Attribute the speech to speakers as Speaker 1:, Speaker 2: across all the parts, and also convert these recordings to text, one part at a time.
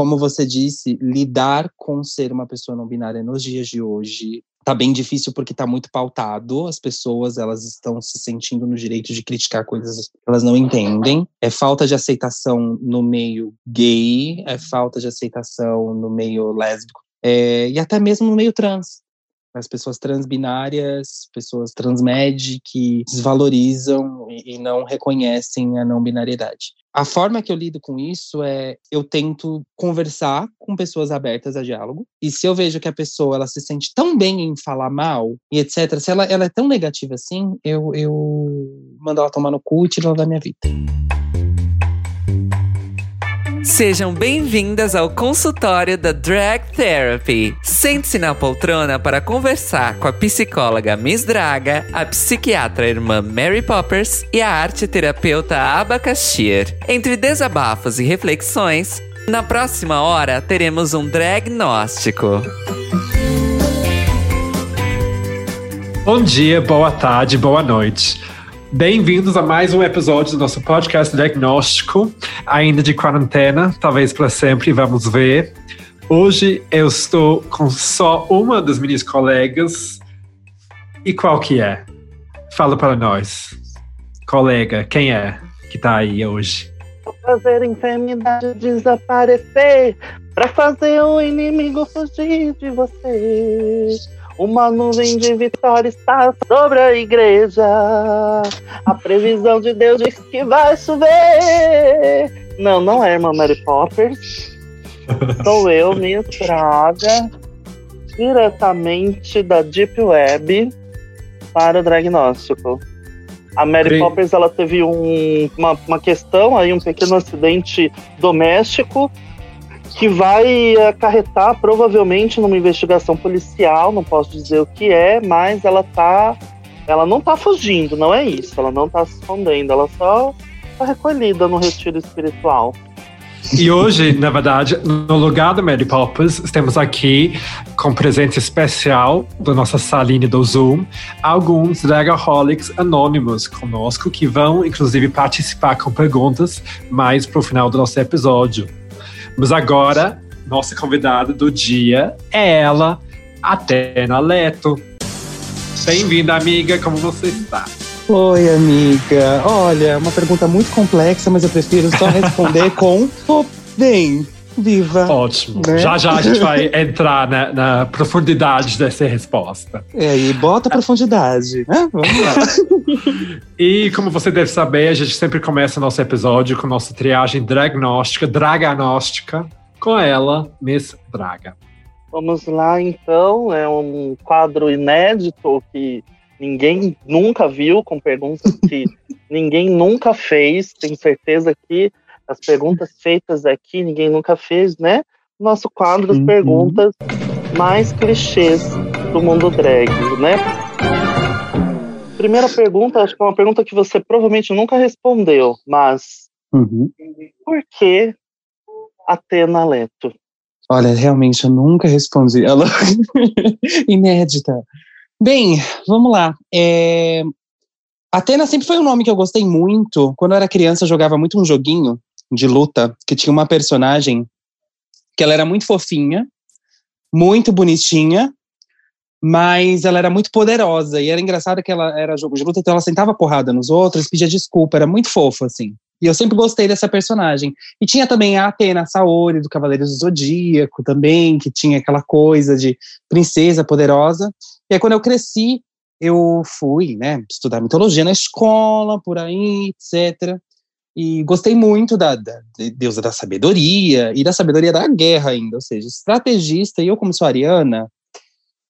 Speaker 1: como você disse, lidar com ser uma pessoa não binária nos dias de hoje tá bem difícil porque tá muito pautado. As pessoas, elas estão se sentindo no direito de criticar coisas que elas não entendem. É falta de aceitação no meio gay, é falta de aceitação no meio lésbico, é, e até mesmo no meio trans as pessoas transbinárias, pessoas transmed que desvalorizam e, e não reconhecem a não binariedade. A forma que eu lido com isso é eu tento conversar com pessoas abertas a diálogo. E se eu vejo que a pessoa ela se sente tão bem em falar mal e etc, se ela, ela é tão negativa assim, eu, eu mando ela tomar no cu e tiro ela da minha vida.
Speaker 2: Sejam bem-vindas ao consultório da Drag Therapy. Sente-se na poltrona para conversar com a psicóloga Miss Draga, a psiquiatra irmã Mary Poppers e a arte terapeuta Abacaxir. Entre desabafos e reflexões, na próxima hora teremos um dragnóstico.
Speaker 3: Bom dia, boa tarde, boa noite. Bem-vindos a mais um episódio do nosso podcast diagnóstico, ainda de quarentena, talvez para sempre, vamos ver. Hoje eu estou com só uma das minhas colegas. E qual que é? Fala para nós. Colega, quem é que está aí hoje?
Speaker 4: Fazer a enfermidade desaparecer, para fazer o inimigo fugir de você. Uma nuvem de vitória está sobre a igreja. A previsão de Deus diz que vai chover. Não, não é irmã Mary Poppers. Sou eu, minha Praga, diretamente da Deep Web para o diagnóstico. A Mary Poppers ela teve um, uma, uma questão aí, um pequeno acidente doméstico que vai acarretar provavelmente numa investigação policial, não posso dizer o que é, mas ela tá ela não tá fugindo, não é isso, ela não tá se escondendo, ela só tá recolhida no retiro espiritual.
Speaker 3: E hoje, na verdade, no lugar do Mary Poppers, temos aqui, com presença especial da nossa salinha do Zoom, alguns dragaholics anônimos conosco, que vão, inclusive, participar com perguntas mais pro final do nosso episódio. Mas agora, nossa convidada do dia é ela, Atena Leto. Bem-vinda, amiga, como você está?
Speaker 1: Oi, amiga. Olha, uma pergunta muito complexa, mas eu prefiro só responder com tô bem. Viva.
Speaker 3: Ótimo. Né? Já já a gente vai entrar na, na, profundidade dessa resposta.
Speaker 1: É, e bota profundidade, né? Vamos
Speaker 3: lá. e como você deve saber, a gente sempre começa nosso episódio com nossa triagem dragnóstica, draganóstica, com ela, Miss Draga.
Speaker 4: Vamos lá, então. É um quadro inédito que ninguém nunca viu, com perguntas que ninguém nunca fez. Tenho certeza que as perguntas feitas aqui ninguém nunca fez, né? Nosso quadro, as perguntas mais clichês do mundo drag, né? Primeira pergunta, acho que é uma pergunta que você provavelmente nunca respondeu, mas uhum. por que Atena Leto?
Speaker 1: Olha, realmente eu nunca respondi. Ela inédita. Bem, vamos lá. É... Atena sempre foi um nome que eu gostei muito. Quando eu era criança, eu jogava muito um joguinho de luta que tinha uma personagem que ela era muito fofinha, muito bonitinha, mas ela era muito poderosa e era engraçado que ela era jogo de luta, então ela sentava porrada nos outros, pedia desculpa, era muito fofa assim. E eu sempre gostei dessa personagem. E tinha também a Atena Saori, do Cavaleiros do Zodíaco, também, que tinha aquela coisa de princesa poderosa. E aí, quando eu cresci, eu fui, né, estudar mitologia na escola, por aí, etc. E gostei muito da, da deusa da sabedoria e da sabedoria da guerra ainda, ou seja, estrategista. E eu, como sou ariana,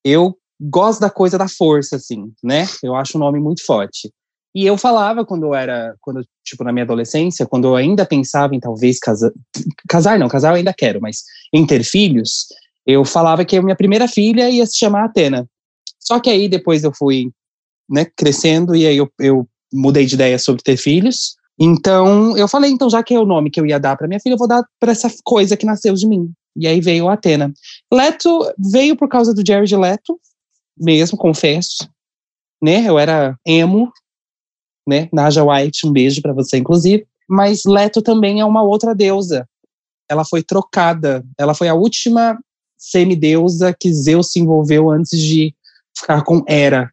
Speaker 1: eu gosto da coisa da força, assim, né? Eu acho um nome muito forte. E eu falava quando eu era, quando tipo na minha adolescência, quando eu ainda pensava em talvez casar, casar não, casar eu ainda quero, mas em ter filhos, eu falava que a minha primeira filha ia se chamar Atena. Só que aí depois eu fui, né, crescendo e aí eu, eu mudei de ideia sobre ter filhos. Então, eu falei, então, já que é o nome que eu ia dar para minha filha, eu vou dar para essa coisa que nasceu de mim. E aí veio a Atena. Leto veio por causa do Jared Leto, mesmo, confesso. Né? Eu era emo, né? Naja White, um beijo para você, inclusive. Mas Leto também é uma outra deusa ela foi trocada. Ela foi a última semideusa que Zeus se envolveu antes de ficar com Hera.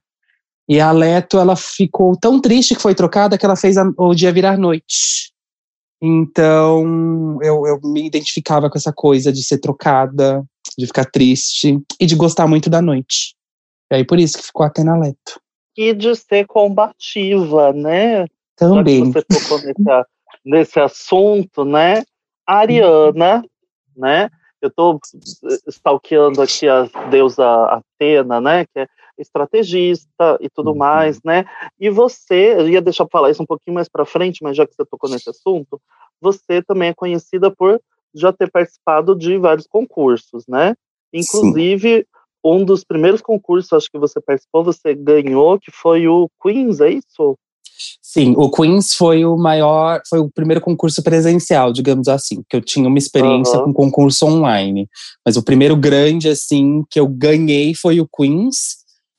Speaker 1: E a Leto, ela ficou tão triste que foi trocada que ela fez a, o dia virar noite. Então, eu, eu me identificava com essa coisa de ser trocada, de ficar triste e de gostar muito da noite. E aí, por isso que ficou Atena Leto.
Speaker 4: E de ser combativa, né?
Speaker 1: Também.
Speaker 4: Você tocou nesse, nesse assunto, né? A Ariana, né? Eu estou stalkeando aqui a deusa Atena, né? Que é estrategista e tudo uhum. mais, né? E você, eu ia deixar para falar isso um pouquinho mais para frente, mas já que você tocou nesse assunto, você também é conhecida por já ter participado de vários concursos, né? Inclusive, Sim. um dos primeiros concursos, acho que você participou, você ganhou, que foi o Queens, é isso?
Speaker 1: Sim, o Queens foi o maior, foi o primeiro concurso presencial, digamos assim, que eu tinha uma experiência uhum. com concurso online. Mas o primeiro grande, assim, que eu ganhei foi o Queens.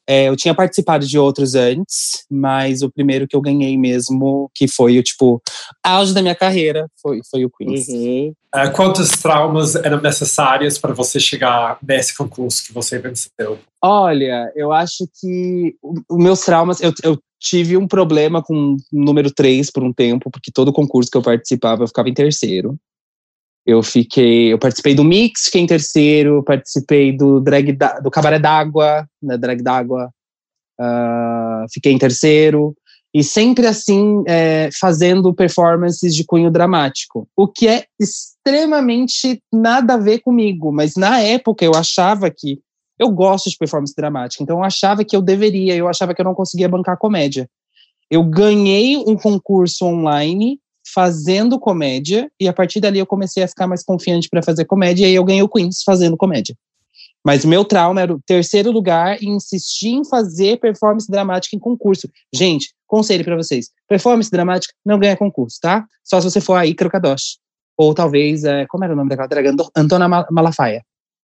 Speaker 1: É, eu tinha participado de outros antes, mas o primeiro que eu ganhei mesmo, que foi o tipo auge da minha carreira, foi, foi o Queens.
Speaker 3: Uhum. Uh, quantos traumas eram necessários para você chegar nesse concurso que você venceu?
Speaker 1: Olha, eu acho que os meus traumas, eu, eu tive um problema com número 3 por um tempo, porque todo concurso que eu participava eu ficava em terceiro. Eu fiquei, eu participei do Mix, fiquei em terceiro, participei do drag da, do Cabaré d'Água, né, drag d'Água, uh, fiquei em terceiro e sempre assim é, fazendo performances de cunho dramático, o que é extremamente nada a ver comigo, mas na época eu achava que eu gosto de performance dramática, então eu achava que eu deveria, eu achava que eu não conseguia bancar comédia. Eu ganhei um concurso online fazendo comédia, e a partir dali eu comecei a ficar mais confiante para fazer comédia, e aí eu ganhei o Queens fazendo comédia. Mas meu trauma era o terceiro lugar e insistir em fazer performance dramática em concurso. Gente, conselho para vocês: performance dramática não ganha concurso, tá? Só se você for a Icaro Kadosh. Ou talvez, é, como era o nome daquela draga? Antona Malafaia.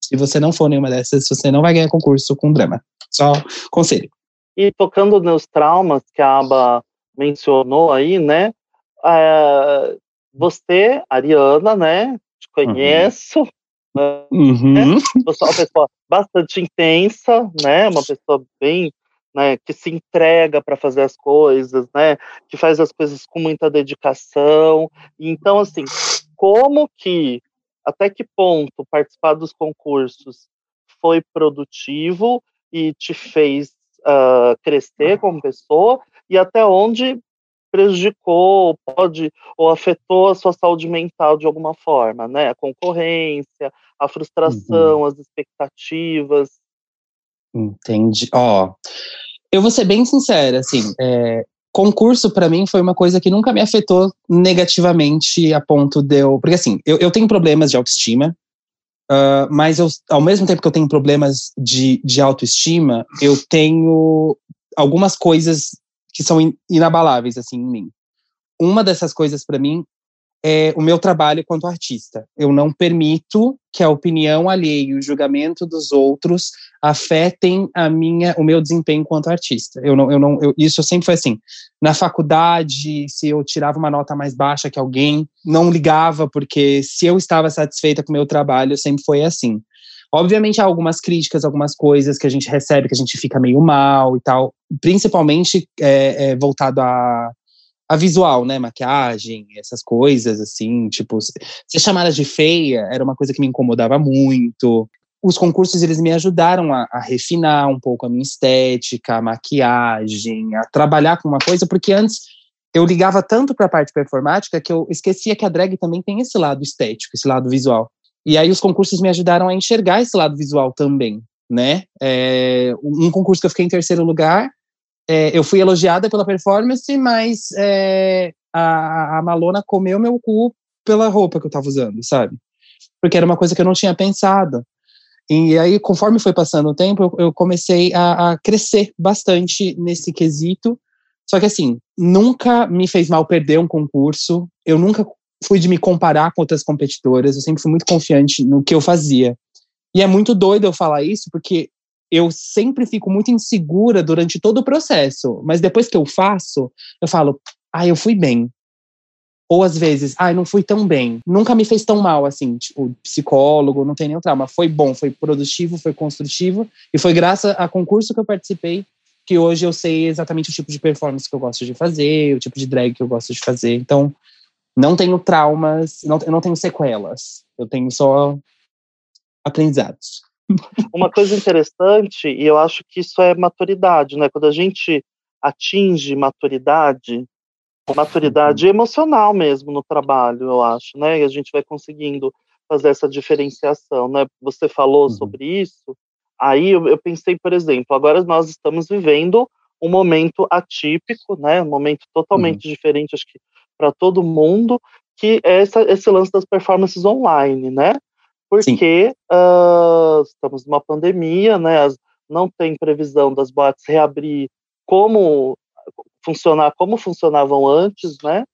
Speaker 1: Se você não for nenhuma dessas, você não vai ganhar concurso com drama. Só conselho.
Speaker 4: E tocando nos traumas que a Aba mencionou aí, né? Uh, você, Ariana, né? Te conheço. Uhum. Né? Você é uma pessoa bastante intensa, né? Uma pessoa bem, né? Que se entrega para fazer as coisas, né? Que faz as coisas com muita dedicação. Então, assim, como que, até que ponto participar dos concursos foi produtivo e te fez uh, crescer como pessoa e até onde prejudicou, pode ou afetou a sua saúde mental de alguma forma, né? A concorrência, a frustração, uhum. as expectativas.
Speaker 1: Entendi. Ó, oh, eu vou ser bem sincera, assim, é, concurso para mim foi uma coisa que nunca me afetou negativamente a ponto de eu, porque assim, eu, eu tenho problemas de autoestima, uh, mas eu, ao mesmo tempo que eu tenho problemas de, de autoestima, eu tenho algumas coisas que são inabaláveis assim em mim. Uma dessas coisas para mim é o meu trabalho quanto artista. Eu não permito que a opinião alheia e o julgamento dos outros afetem a minha, o meu desempenho quanto artista. Eu não, eu não, eu, isso sempre foi assim. Na faculdade, se eu tirava uma nota mais baixa que alguém, não ligava porque se eu estava satisfeita com o meu trabalho, sempre foi assim. Obviamente há algumas críticas, algumas coisas que a gente recebe que a gente fica meio mal e tal, principalmente é, é, voltado a, a visual, né, maquiagem, essas coisas assim, tipo, ser chamada de feia era uma coisa que me incomodava muito. Os concursos eles me ajudaram a, a refinar um pouco a minha estética, a maquiagem, a trabalhar com uma coisa, porque antes eu ligava tanto para a parte performática que eu esquecia que a drag também tem esse lado estético, esse lado visual. E aí os concursos me ajudaram a enxergar esse lado visual também, né? É, um concurso que eu fiquei em terceiro lugar, é, eu fui elogiada pela performance, mas é, a, a Malona comeu meu cu pela roupa que eu tava usando, sabe? Porque era uma coisa que eu não tinha pensado. E aí, conforme foi passando o tempo, eu, comecei a, a, crescer bastante nesse quesito. Só que, assim, nunca me fez mal perder um concurso. Eu nunca fui de me comparar com outras competidoras, eu sempre fui muito confiante no que eu fazia. E é muito doido eu falar isso, porque eu sempre fico muito insegura durante todo o processo, mas depois que eu faço, eu falo, ah, eu fui bem. Ou às vezes, ai, não fui tão bem. Nunca me fez tão mal, assim, tipo, psicólogo, não tem nenhum trauma. Foi bom, foi produtivo, foi construtivo. E foi graças a concurso que eu participei que hoje eu sei exatamente o tipo de performance que eu gosto de fazer, o tipo de drag que eu gosto de fazer. Então, não tenho traumas, não, eu não tenho sequelas. Eu tenho só aprendizados.
Speaker 4: Uma coisa interessante, e eu acho que isso é maturidade, né? Quando a gente atinge maturidade, maturidade uhum. emocional mesmo no trabalho, eu acho, né? E a gente vai conseguindo fazer essa diferenciação, né? Você falou uhum. sobre isso, aí eu, eu, pensei, por exemplo, agora nós estamos vivendo um momento atípico, né? Um momento totalmente uhum. diferente, acho que para todo mundo, que é essa, esse lance das performances online, né? Porque uh, estamos numa pandemia, né? As, não tem previsão das boates reabrir como funcionar como funcionavam antes, né?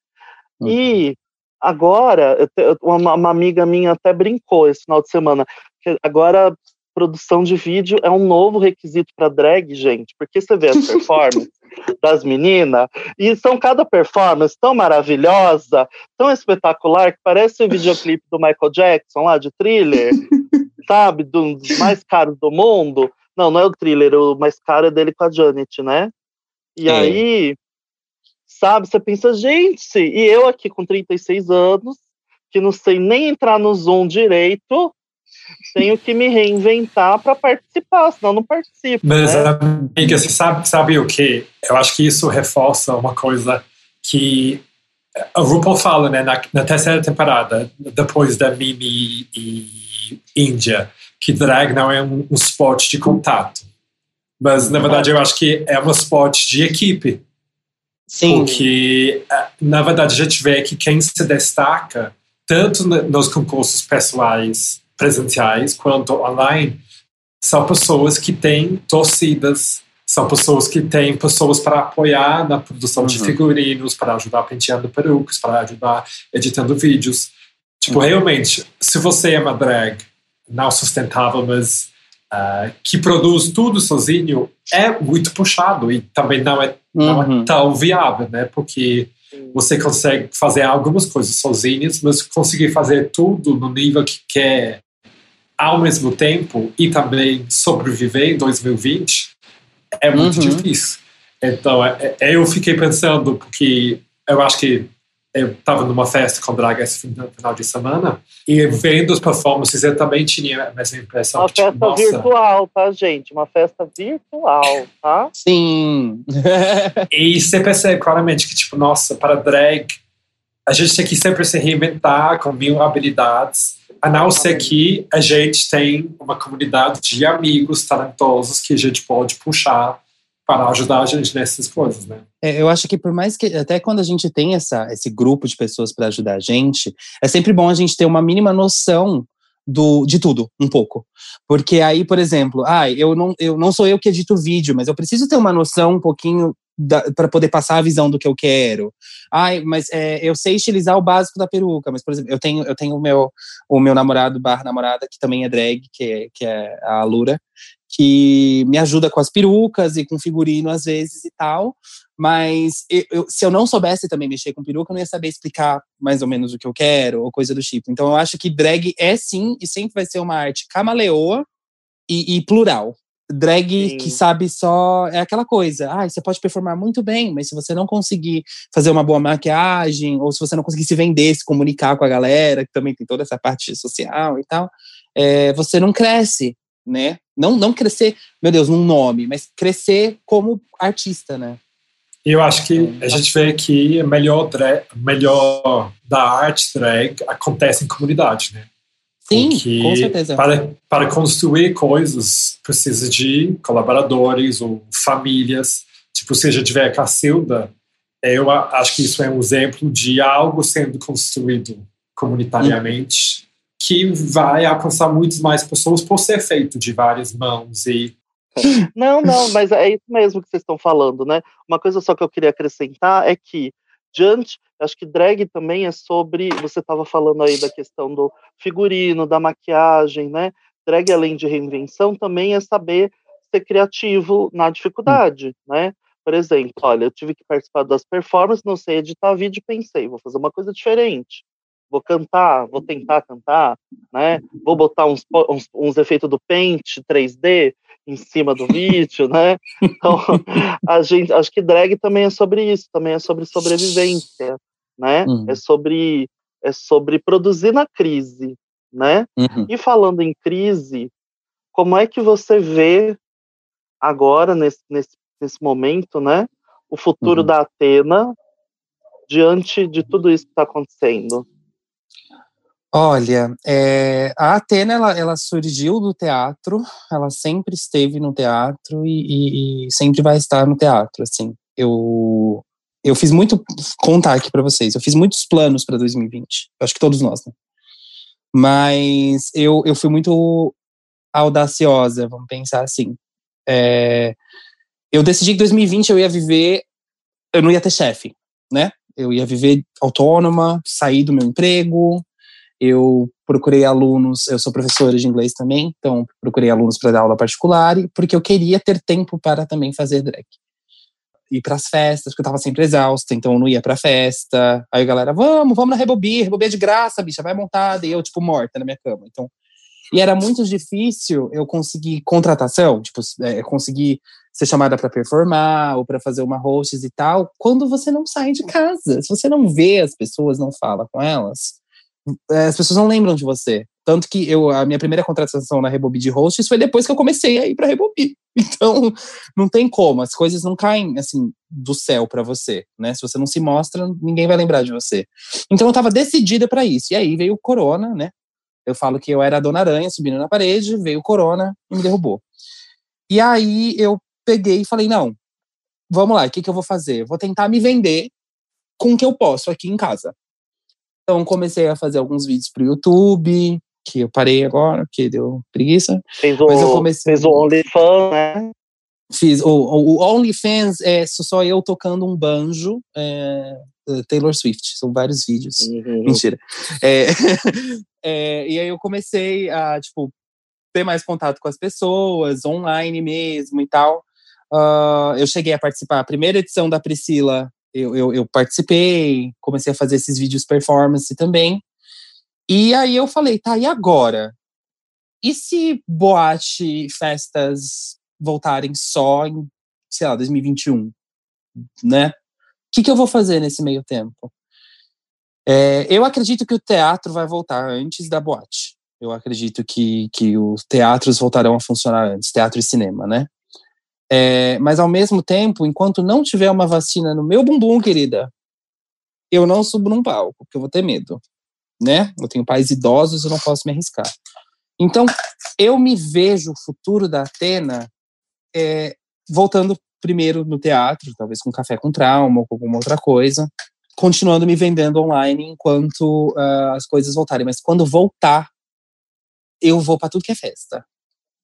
Speaker 4: Uhum. E agora, uma, uma, amiga minha até brincou esse final de semana, que agora produção de vídeo é um novo requisito para drag, gente, porque você vê as performances das meninas e são cada performance tão maravilhosa, tão espetacular que parece o videoclipe do Michael Jackson lá de thriller, sabe, dos mais caros do mundo. Não, não é o thriller, o mais caro é dele com a Janet, né? E é. aí, sabe, você pensa, gente, e eu aqui com 36 anos, que não sei nem entrar no Zoom direito, tenho que me reinventar para participar, senão não participo.
Speaker 3: Mas,
Speaker 4: né?
Speaker 3: amiga, você sabe, sabe o que? Eu acho que isso reforça uma coisa que a RuPaul fala né, na, na terceira temporada, depois da Mimi e Índia, que drag não é um, um esporte de contato. Mas, na verdade, eu acho que é um esporte de equipe.
Speaker 1: Sim.
Speaker 3: Porque, eh, na verdade, a gente vê que quem se destaca, tanto nos concursos pessoais presenciais quanto online, são pessoas que têm torcidas, são pessoas que têm pessoas para apoiar na produção uhum. de figurinos, para ajudar penteando perucas, para ajudar editando vídeos. Tipo, uhum. realmente, se você é uma drag não sustentável, mas uh, que produz tudo sozinho, é muito puxado e também não é, uhum. não é uhum. tão viável, né? Porque você consegue fazer algumas coisas sozinhos, mas conseguir fazer tudo no nível que quer ao mesmo tempo e também sobreviver em 2020 é muito uhum. difícil. Então, é, é, eu fiquei pensando, porque eu acho que eu estava numa festa com drag esse final de semana e vendo as performances eu também tinha a mesma impressão.
Speaker 4: Uma que, tipo, festa nossa, virtual, tá, gente? Uma festa virtual, tá?
Speaker 1: Sim.
Speaker 3: e você percebe claramente que, tipo, nossa, para drag, a gente tem que sempre se reinventar com mil habilidades a não ser que a gente tem uma comunidade de amigos talentosos que a gente pode puxar para ajudar a gente nessas coisas, né?
Speaker 1: É, eu acho que por mais que até quando a gente tem essa, esse grupo de pessoas para ajudar a gente, é sempre bom a gente ter uma mínima noção do, de tudo, um pouco. Porque aí, por exemplo, ah, eu não, eu não sou eu que edito vídeo, mas eu preciso ter uma noção um pouquinho para poder passar a visão do que eu quero. Ai, mas é, eu sei estilizar o básico da peruca, mas, por exemplo, eu tenho, eu tenho o, meu, o meu namorado barra namorada, que também é drag, que é, que é a Lura, que me ajuda com as perucas e com figurino às vezes e tal. Mas eu, eu, se eu não soubesse também mexer com peruca, eu não ia saber explicar mais ou menos o que eu quero ou coisa do tipo. Então eu acho que drag é sim e sempre vai ser uma arte camaleoa e, e plural drag Sim. que sabe só é aquela coisa. Ah, você pode performar muito bem, mas se você não conseguir fazer uma boa maquiagem, ou se você não conseguir se vender, se comunicar com a galera, que também tem toda essa parte social e tal, é, você não cresce, né? Não, não crescer, meu Deus, num nome, mas crescer como artista, né?
Speaker 3: Eu acho que então, a gente vê que melhor, drag, melhor da arte drag acontece em comunidade, né?
Speaker 1: Sim, Porque com certeza.
Speaker 3: Para, para construir coisas, precisa de colaboradores ou famílias. Tipo, se a gente tiver a Cacilda, eu acho que isso é um exemplo de algo sendo construído comunitariamente. Que vai alcançar muitas mais pessoas por ser feito de várias mãos e
Speaker 4: não, não, mas é isso mesmo que vocês estão falando, né? Uma coisa só que eu queria acrescentar é que diante, acho que drag também é sobre, você estava falando aí da questão do figurino, da maquiagem, né? Drag além de reinvenção também é saber ser criativo na dificuldade, né? Por exemplo, olha, eu tive que participar das performances, não sei editar vídeo, pensei, vou fazer uma coisa diferente. Vou cantar, vou tentar cantar, né? Vou botar uns, uns, uns efeitos do Paint 3D em cima do vídeo, né? Então, a gente, acho que drag também é sobre isso, também é sobre sobrevivência, né? Uhum. É sobre é sobre produzir na crise, né? Uhum. E falando em crise, como é que você vê agora nesse, nesse, nesse momento, né? O futuro uhum. da Atena diante de tudo isso que está acontecendo?
Speaker 1: Olha, é, a Atena ela, ela, surgiu do teatro, ela sempre esteve no teatro e, e, e sempre vai estar no teatro. Assim, eu eu fiz muito contar aqui para vocês. Eu fiz muitos planos para 2020. acho que todos nós, né? Mas eu, eu fui muito audaciosa, vamos pensar assim. É, eu decidi que 2020 eu ia viver, eu não ia ter chefe, né? Eu ia viver autônoma, sair do meu emprego, eu procurei alunos, eu sou professora de inglês também, então procurei alunos para dar aula particular, porque eu queria ter tempo para também fazer drag. Ir para as festas, porque eu estava sempre exausta, então eu não ia para festa. Aí a galera, vamos, vamos na Rebobi, Rebobi é de graça, bicha, vai montada, e eu, tipo, morta na minha cama. Então, e era muito difícil eu conseguir contratação, tipo, é, conseguir ser chamada para performar ou para fazer uma hosts e tal, quando você não sai de casa. Se você não vê as pessoas, não fala com elas, as pessoas não lembram de você. Tanto que eu, a minha primeira contratação na Rebobi de hosts foi depois que eu comecei a ir para Rebobi. Então, não tem como, as coisas não caem assim do céu para você, né? Se você não se mostra, ninguém vai lembrar de você. Então, eu estava decidida para isso. E aí veio o corona, né? Eu falo que eu era a Dona Aranha subindo na parede, veio o corona e me derrubou. E aí eu peguei e falei: não, vamos lá, o que, que eu vou fazer? Vou tentar me vender com o que eu posso aqui em casa. Então comecei a fazer alguns vídeos pro YouTube, que eu parei agora, porque deu preguiça.
Speaker 4: Fez o, Mas eu comecei... fez o OnlyFans, né?
Speaker 1: Fiz o, o OnlyFans, é só eu tocando um banjo, é, Taylor Swift, são vários vídeos. Uhum. Mentira. É, é, e aí eu comecei a, tipo, ter mais contato com as pessoas, online mesmo e tal. Uh, eu cheguei a participar, a primeira edição da Priscila eu, eu, eu, participei, comecei a fazer esses vídeos performance também. E aí eu falei, tá, e agora? E se boate, festas voltarem só em, sei lá, 2021, né? O que, que eu vou fazer nesse meio tempo? É, eu acredito que o teatro vai voltar antes da boate. Eu acredito que, que os teatros voltarão a funcionar antes, teatro e cinema, né? É, mas ao mesmo tempo, enquanto não tiver uma vacina no meu bumbum, querida, eu não subo num palco, porque eu vou ter medo, né? Eu tenho pais idosos, eu não posso me arriscar. Então, eu me vejo o futuro da Atena é, voltando primeiro no teatro, talvez com café com trauma ou com alguma outra coisa, continuando me vendendo online enquanto uh, as coisas voltarem. Mas quando voltar, eu vou para tudo que é festa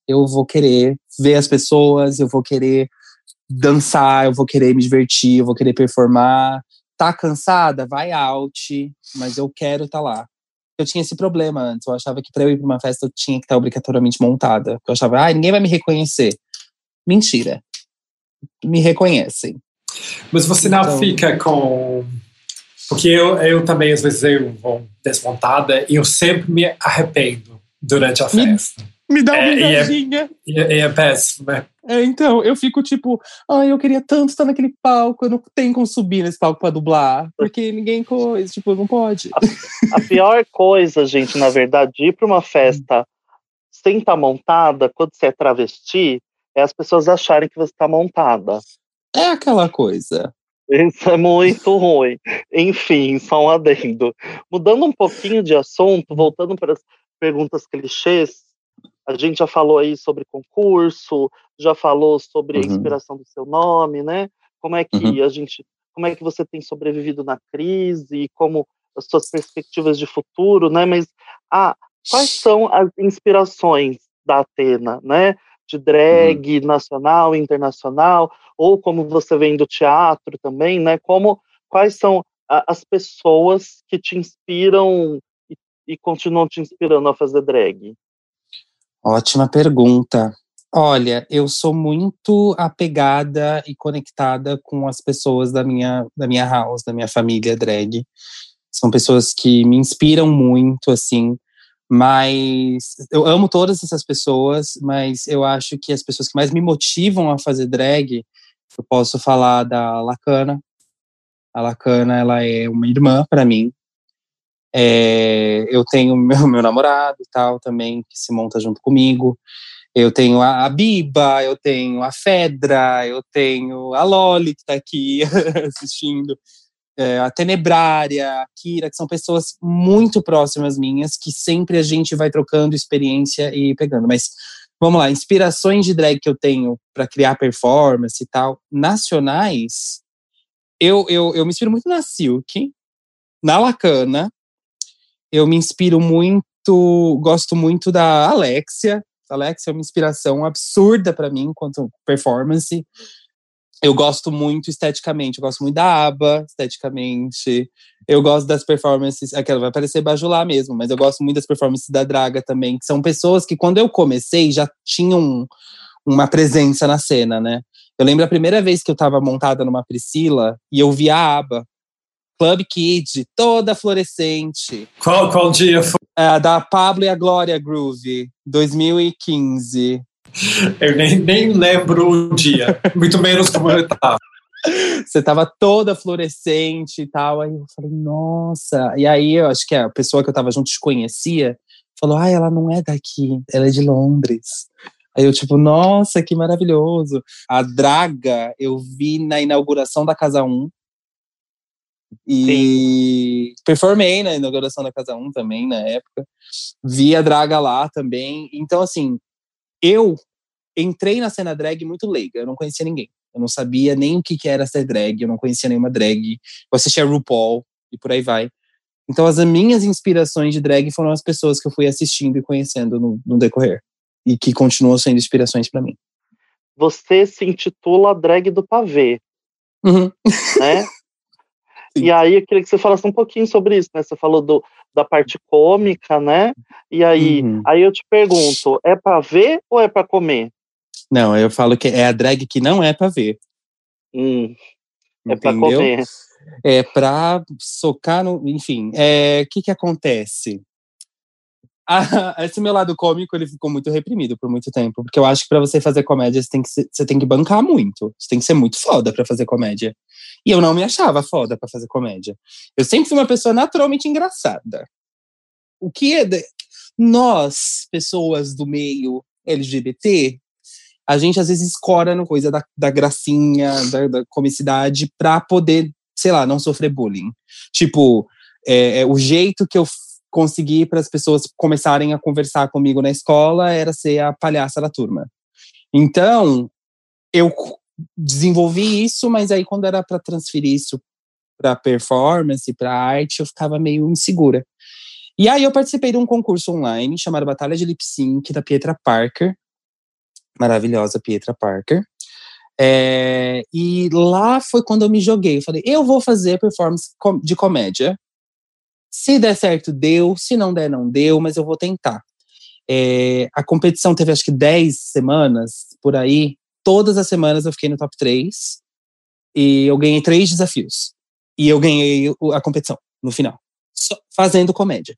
Speaker 1: eu vou querer ver as pessoas, eu vou querer dançar, eu vou querer me divertir, eu vou querer performar. Tá cansada? Vai out, mas eu quero estar tá lá. Eu tinha esse problema antes, eu achava que para eu ir para uma festa eu tinha que estar obrigatoriamente montada. Eu achava, ah, ninguém vai me reconhecer. Mentira. Me reconhecem.
Speaker 3: Mas você não então, fica com. Porque eu, eu também, às vezes, eu vou desmontada e eu sempre me arrependo durante a festa. Me
Speaker 1: me dá uma é, invejinha.
Speaker 3: E é, e é, péssimo, né?
Speaker 1: É, então, eu fico tipo, ai, eu queria tanto estar naquele palco, eu não tenho como subir nesse palco pra dublar, porque ninguém coisa, tipo, não pode.
Speaker 4: A, a pior coisa, gente, na verdade, ir pra uma festa sem estar tá montada, quando você é travesti, é as pessoas acharem que você está montada.
Speaker 1: É aquela coisa.
Speaker 4: Isso é muito ruim. Enfim, só um adendo. Mudando um pouquinho de assunto, voltando para as perguntas clichês, a gente já falou aí sobre concurso, já falou sobre uhum. a inspiração do seu nome, né? Como é que uhum. a gente, como é que você tem sobrevivido na crise, como as suas perspectivas de futuro, né? Mas ah, quais são as inspirações da Atena, né? De drag uhum. nacional, internacional, ou como você vem do teatro também, né? Como quais são a, as pessoas que te inspiram e, e continuam te inspirando a fazer drag?
Speaker 1: Ótima pergunta. Olha, eu sou muito apegada e conectada com as pessoas da minha, da minha house, da minha família drag. São pessoas que me inspiram muito, assim. Mas eu amo todas essas pessoas, mas eu acho que as pessoas que mais me motivam a fazer drag, eu posso falar da Lacana. A Lacana, ela é uma irmã para mim. É, eu tenho meu, meu namorado e tal também, que se monta junto comigo. Eu tenho a, a Biba, eu tenho a Fedra, eu tenho a Loli, que está aqui assistindo é, a Tenebrária, a Kira, que são pessoas muito próximas minhas, que sempre a gente vai trocando experiência e pegando. Mas vamos lá, inspirações de drag que eu tenho para criar performance e tal, nacionais, eu, eu, eu me inspiro muito na Silk, na Lacana, eu me inspiro muito, gosto muito da Alexia. Alexia é uma inspiração absurda para mim quanto performance eu gosto muito esteticamente, eu gosto muito da aba esteticamente. Eu gosto das performances, aquela vai parecer bajular mesmo, mas eu gosto muito das performances da Draga também, que são pessoas que quando eu comecei já tinham uma presença na cena, né? Eu lembro a primeira vez que eu tava montada numa Priscila e eu vi a aba Club Kid, toda fluorescente.
Speaker 3: Qual, qual dia foi?
Speaker 1: É, da Pablo e a Glória Groove, 2015.
Speaker 3: Eu nem, nem lembro o dia, muito menos como eu estava.
Speaker 1: Você tava toda fluorescente e tal. Aí eu falei, nossa. E aí eu acho que a pessoa que eu tava junto te conhecia, falou: ah, ela não é daqui, ela é de Londres. Aí eu, tipo, nossa, que maravilhoso. A Draga eu vi na inauguração da Casa 1. E Sim. performei na inauguração da Casa 1 também, na época. Vi a Draga lá também. Então, assim, eu entrei na cena drag muito leiga, eu não conhecia ninguém. Eu não sabia nem o que, que era ser drag, eu não conhecia nenhuma drag. Eu assistia RuPaul e por aí vai. Então, as minhas inspirações de drag foram as pessoas que eu fui assistindo e conhecendo no, no decorrer. E que continuam sendo inspirações para mim.
Speaker 4: Você se intitula drag do pavê.
Speaker 1: Uhum.
Speaker 4: Né? e aí, eu queria que você falasse um pouquinho sobre isso, né? Você falou do, da parte cômica, né? E aí, uhum. aí eu te pergunto, é para ver ou é para comer?
Speaker 1: Não, eu falo que é a drag que não é para ver.
Speaker 4: Hum, é para comer.
Speaker 1: É para socar no, enfim, é, o que que acontece? Esse meu lado cômico ele ficou muito reprimido por muito tempo, porque eu acho que para você fazer comédia você tem que ser, você tem que bancar muito, você tem que ser muito foda para fazer comédia. E eu não me achava foda para fazer comédia. Eu sempre fui uma pessoa naturalmente engraçada. O que é de... nós, pessoas do meio LGBT, a gente às vezes escora no coisa da, da gracinha, da, da comicidade, pra poder, sei lá, não sofrer bullying. Tipo, é, é, o jeito que eu consegui para as pessoas começarem a conversar comigo na escola era ser a palhaça da turma. Então, eu desenvolvi isso, mas aí quando era para transferir isso para performance, para arte, eu ficava meio insegura. E aí eu participei de um concurso online chamado Batalha de Lip Sync da Pietra Parker, maravilhosa Pietra Parker. É, e lá foi quando eu me joguei. Eu falei, eu vou fazer performance de comédia. Se der certo, deu. Se não der, não deu, mas eu vou tentar. É, a competição teve acho que 10 semanas por aí. Todas as semanas eu fiquei no top 3. E eu ganhei três desafios. E eu ganhei a competição no final, fazendo comédia.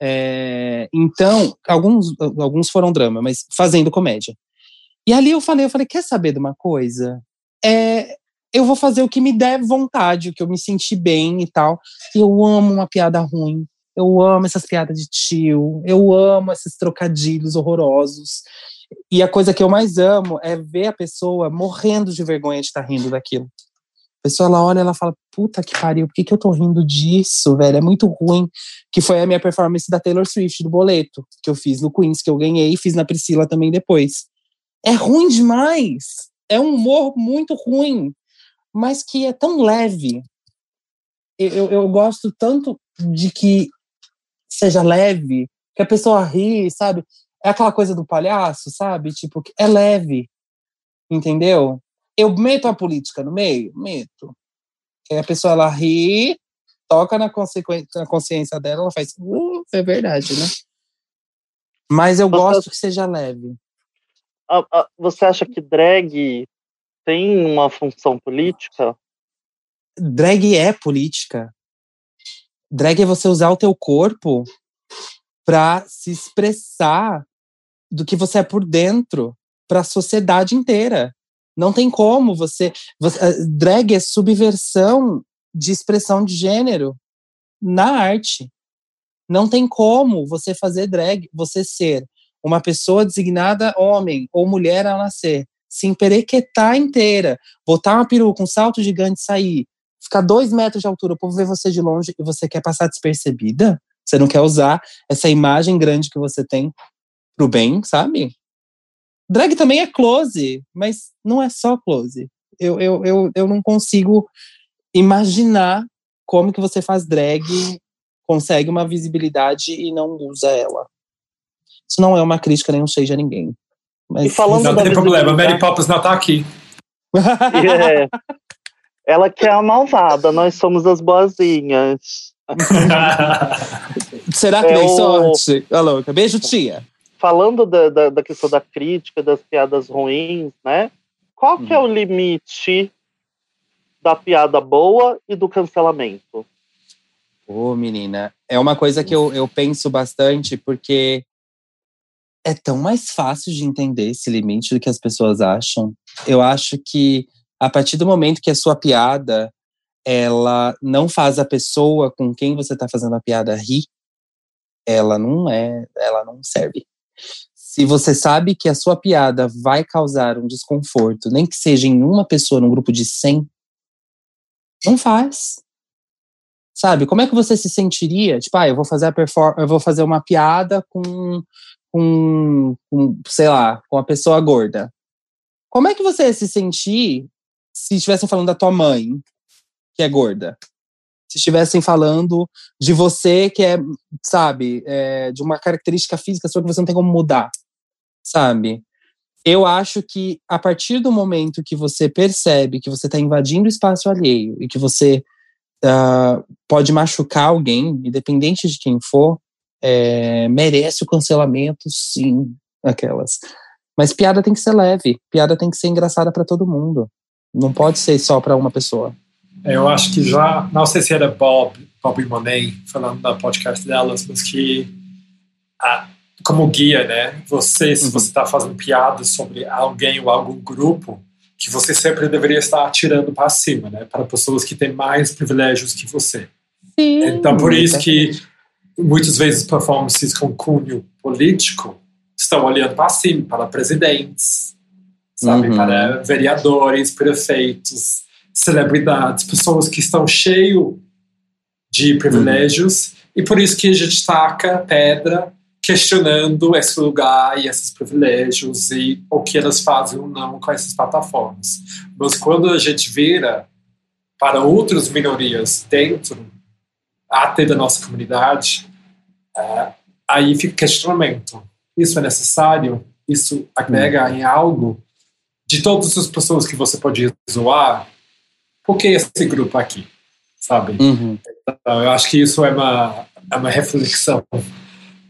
Speaker 1: É, então, alguns, alguns foram drama, mas fazendo comédia. E ali eu falei, eu falei, quer saber de uma coisa? É, eu vou fazer o que me der vontade, o que eu me sentir bem e tal. Eu amo uma piada ruim. Eu amo essas piadas de tio. Eu amo esses trocadilhos horrorosos. E a coisa que eu mais amo é ver a pessoa morrendo de vergonha de estar rindo daquilo. A pessoa ela olha ela fala: Puta que pariu, por que, que eu tô rindo disso, velho? É muito ruim. Que foi a minha performance da Taylor Swift, do boleto, que eu fiz no Queens, que eu ganhei, e fiz na Priscila também depois. É ruim demais. É um humor muito ruim mas que é tão leve. Eu, eu gosto tanto de que seja leve, que a pessoa ri, sabe? É aquela coisa do palhaço, sabe? Tipo, é leve, entendeu? Eu meto a política no meio? Meto. Aí a pessoa, ela ri, toca na, na consciência dela, ela faz, uh, é verdade, né? Mas eu gosto que seja leve.
Speaker 4: a, a, você acha que drag tem uma função política?
Speaker 1: Drag é política. Drag é você usar o teu corpo para se expressar do que você é por dentro para a sociedade inteira. Não tem como você, você. Drag é subversão de expressão de gênero na arte. Não tem como você fazer drag, você ser uma pessoa designada homem ou mulher ao nascer, se emperequetar inteira, botar uma peruca, um salto gigante, sair, ficar dois metros de altura, o povo ver você de longe e você quer passar despercebida? Você não quer usar essa imagem grande que você tem pro bem, sabe? Drag também é close, mas não é só close. Eu, eu, eu, eu não consigo imaginar como que você faz drag, consegue uma visibilidade e não usa ela. Isso não é uma crítica nem um a ninguém.
Speaker 4: Mas, e falando
Speaker 3: não tem problema, Mary Poppins não tá aqui.
Speaker 4: é. Ela que é a malvada, nós somos as boazinhas.
Speaker 1: Será que é tem o... sorte? Ô, louca. Beijo, tia.
Speaker 4: Falando da, da, da, questão da crítica, das piadas ruins, né? Qual que hum. é o limite da piada boa e do cancelamento?
Speaker 1: Ô, oh, menina, é uma coisa que eu, eu penso bastante, porque é tão mais fácil de entender esse limite do que as pessoas acham. Eu acho que a partir do momento que a sua piada ela não faz a pessoa com quem você está fazendo a piada rir, ela não é, ela não serve. Se você sabe que a sua piada vai causar um desconforto, nem que seja em uma pessoa num grupo de 100, não faz. Sabe? Como é que você se sentiria? Tipo, ah, eu vou fazer a perform eu vou fazer uma piada com, com, com, sei lá, com uma pessoa gorda. Como é que você ia se sentir se estivessem falando da tua mãe, que é gorda? Se estivessem falando de você, que é, sabe, é, de uma característica física sua que você não tem como mudar, sabe? Eu acho que a partir do momento que você percebe que você está invadindo o espaço alheio e que você uh, pode machucar alguém, independente de quem for, é, merece o cancelamento, sim, aquelas. Mas piada tem que ser leve, piada tem que ser engraçada para todo mundo. Não pode ser só para uma pessoa.
Speaker 3: Eu acho que já, não sei se era Bob, Bob e Monet, falando da podcast delas, mas que ah, como guia, né? Você, se uhum. você está fazendo piadas sobre alguém ou algum grupo, que você sempre deveria estar atirando para cima, né? Para pessoas que têm mais privilégios que você. Sim, então, por isso que muitas vezes performances com cunho político estão olhando para cima, para presidentes, sabe? Uhum. Para vereadores, prefeitos, celebridades, pessoas que estão cheios de privilégios. Uhum. E por isso que a gente taca pedra questionando esse lugar e esses privilégios e o que elas fazem ou não com essas plataformas. Mas quando a gente vira para outras minorias dentro até da nossa comunidade, é, aí fica questionamento. Isso é necessário? Isso agrega em algo? De todas as pessoas que você pode zoar, por que esse grupo aqui? Sabe? Uhum. Então, eu acho que isso é uma, é uma reflexão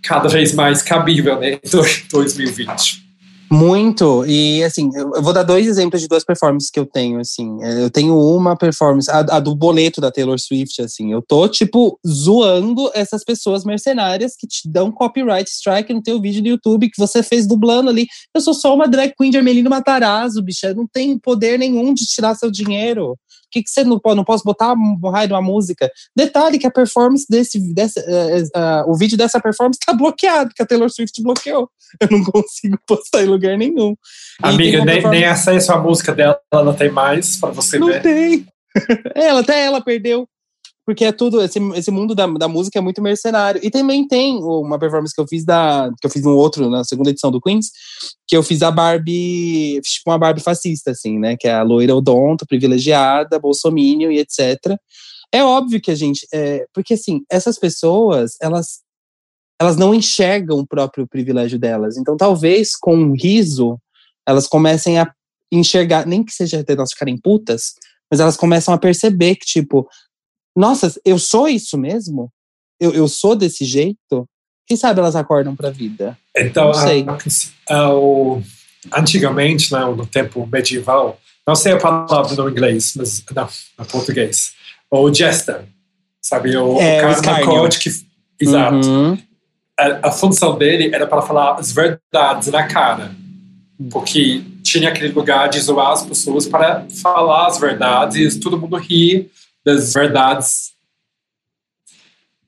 Speaker 3: cada vez mais cabível né, em 2020.
Speaker 1: Muito, e assim, eu vou dar dois exemplos de duas performances que eu tenho, assim. Eu tenho uma performance, a, a, do boleto da Taylor Swift, assim. Eu tô, tipo, zoando essas pessoas mercenárias que te dão copyright strike no teu vídeo do YouTube que você fez dublando ali. Eu sou só uma drag queen de Ermelino Matarazzo, bicha. não tem poder nenhum de tirar seu dinheiro que, que você não pode, não posso botar um raio de uma música? Detalhe que a performance desse, desse uh, uh, o vídeo dessa performance tá bloqueado, que a Taylor Swift bloqueou. Eu não consigo postar em lugar nenhum.
Speaker 3: Amiga, nem, performance... nem acesso à música dela ela tem mais para você
Speaker 1: não
Speaker 3: ver.
Speaker 1: Não tem. ela, até ela perdeu porque é tudo, esse, esse mundo da, da música é muito mercenário. E também tem uma performance que eu fiz da. que eu fiz um outro na segunda edição do Queens, que eu fiz a Barbie, tipo uma Barbie fascista, assim, né? Que é a loira odonto, privilegiada, bolsomínio e etc. É óbvio que a gente. É, porque assim, essas pessoas, elas, elas não enxergam o próprio privilégio delas. Então, talvez com um riso, elas comecem a enxergar, nem que seja até nós ficarem putas, mas elas começam a perceber que, tipo, nossa, eu sou isso mesmo? Eu, eu sou desse jeito? Quem sabe elas acordam para a vida?
Speaker 3: Então,
Speaker 1: Não sei.
Speaker 3: A, a, o, antigamente, né, no tempo medieval, não sei a palavra no inglês, mas não, no português, o jester, sabe? O,
Speaker 1: É, o
Speaker 3: o cara corte que. Exato.
Speaker 1: Uhum.
Speaker 3: A, a função dele era para falar as verdades na cara. Porque tinha aquele lugar de zoar as pessoas para falar as verdades todo mundo rir das verdades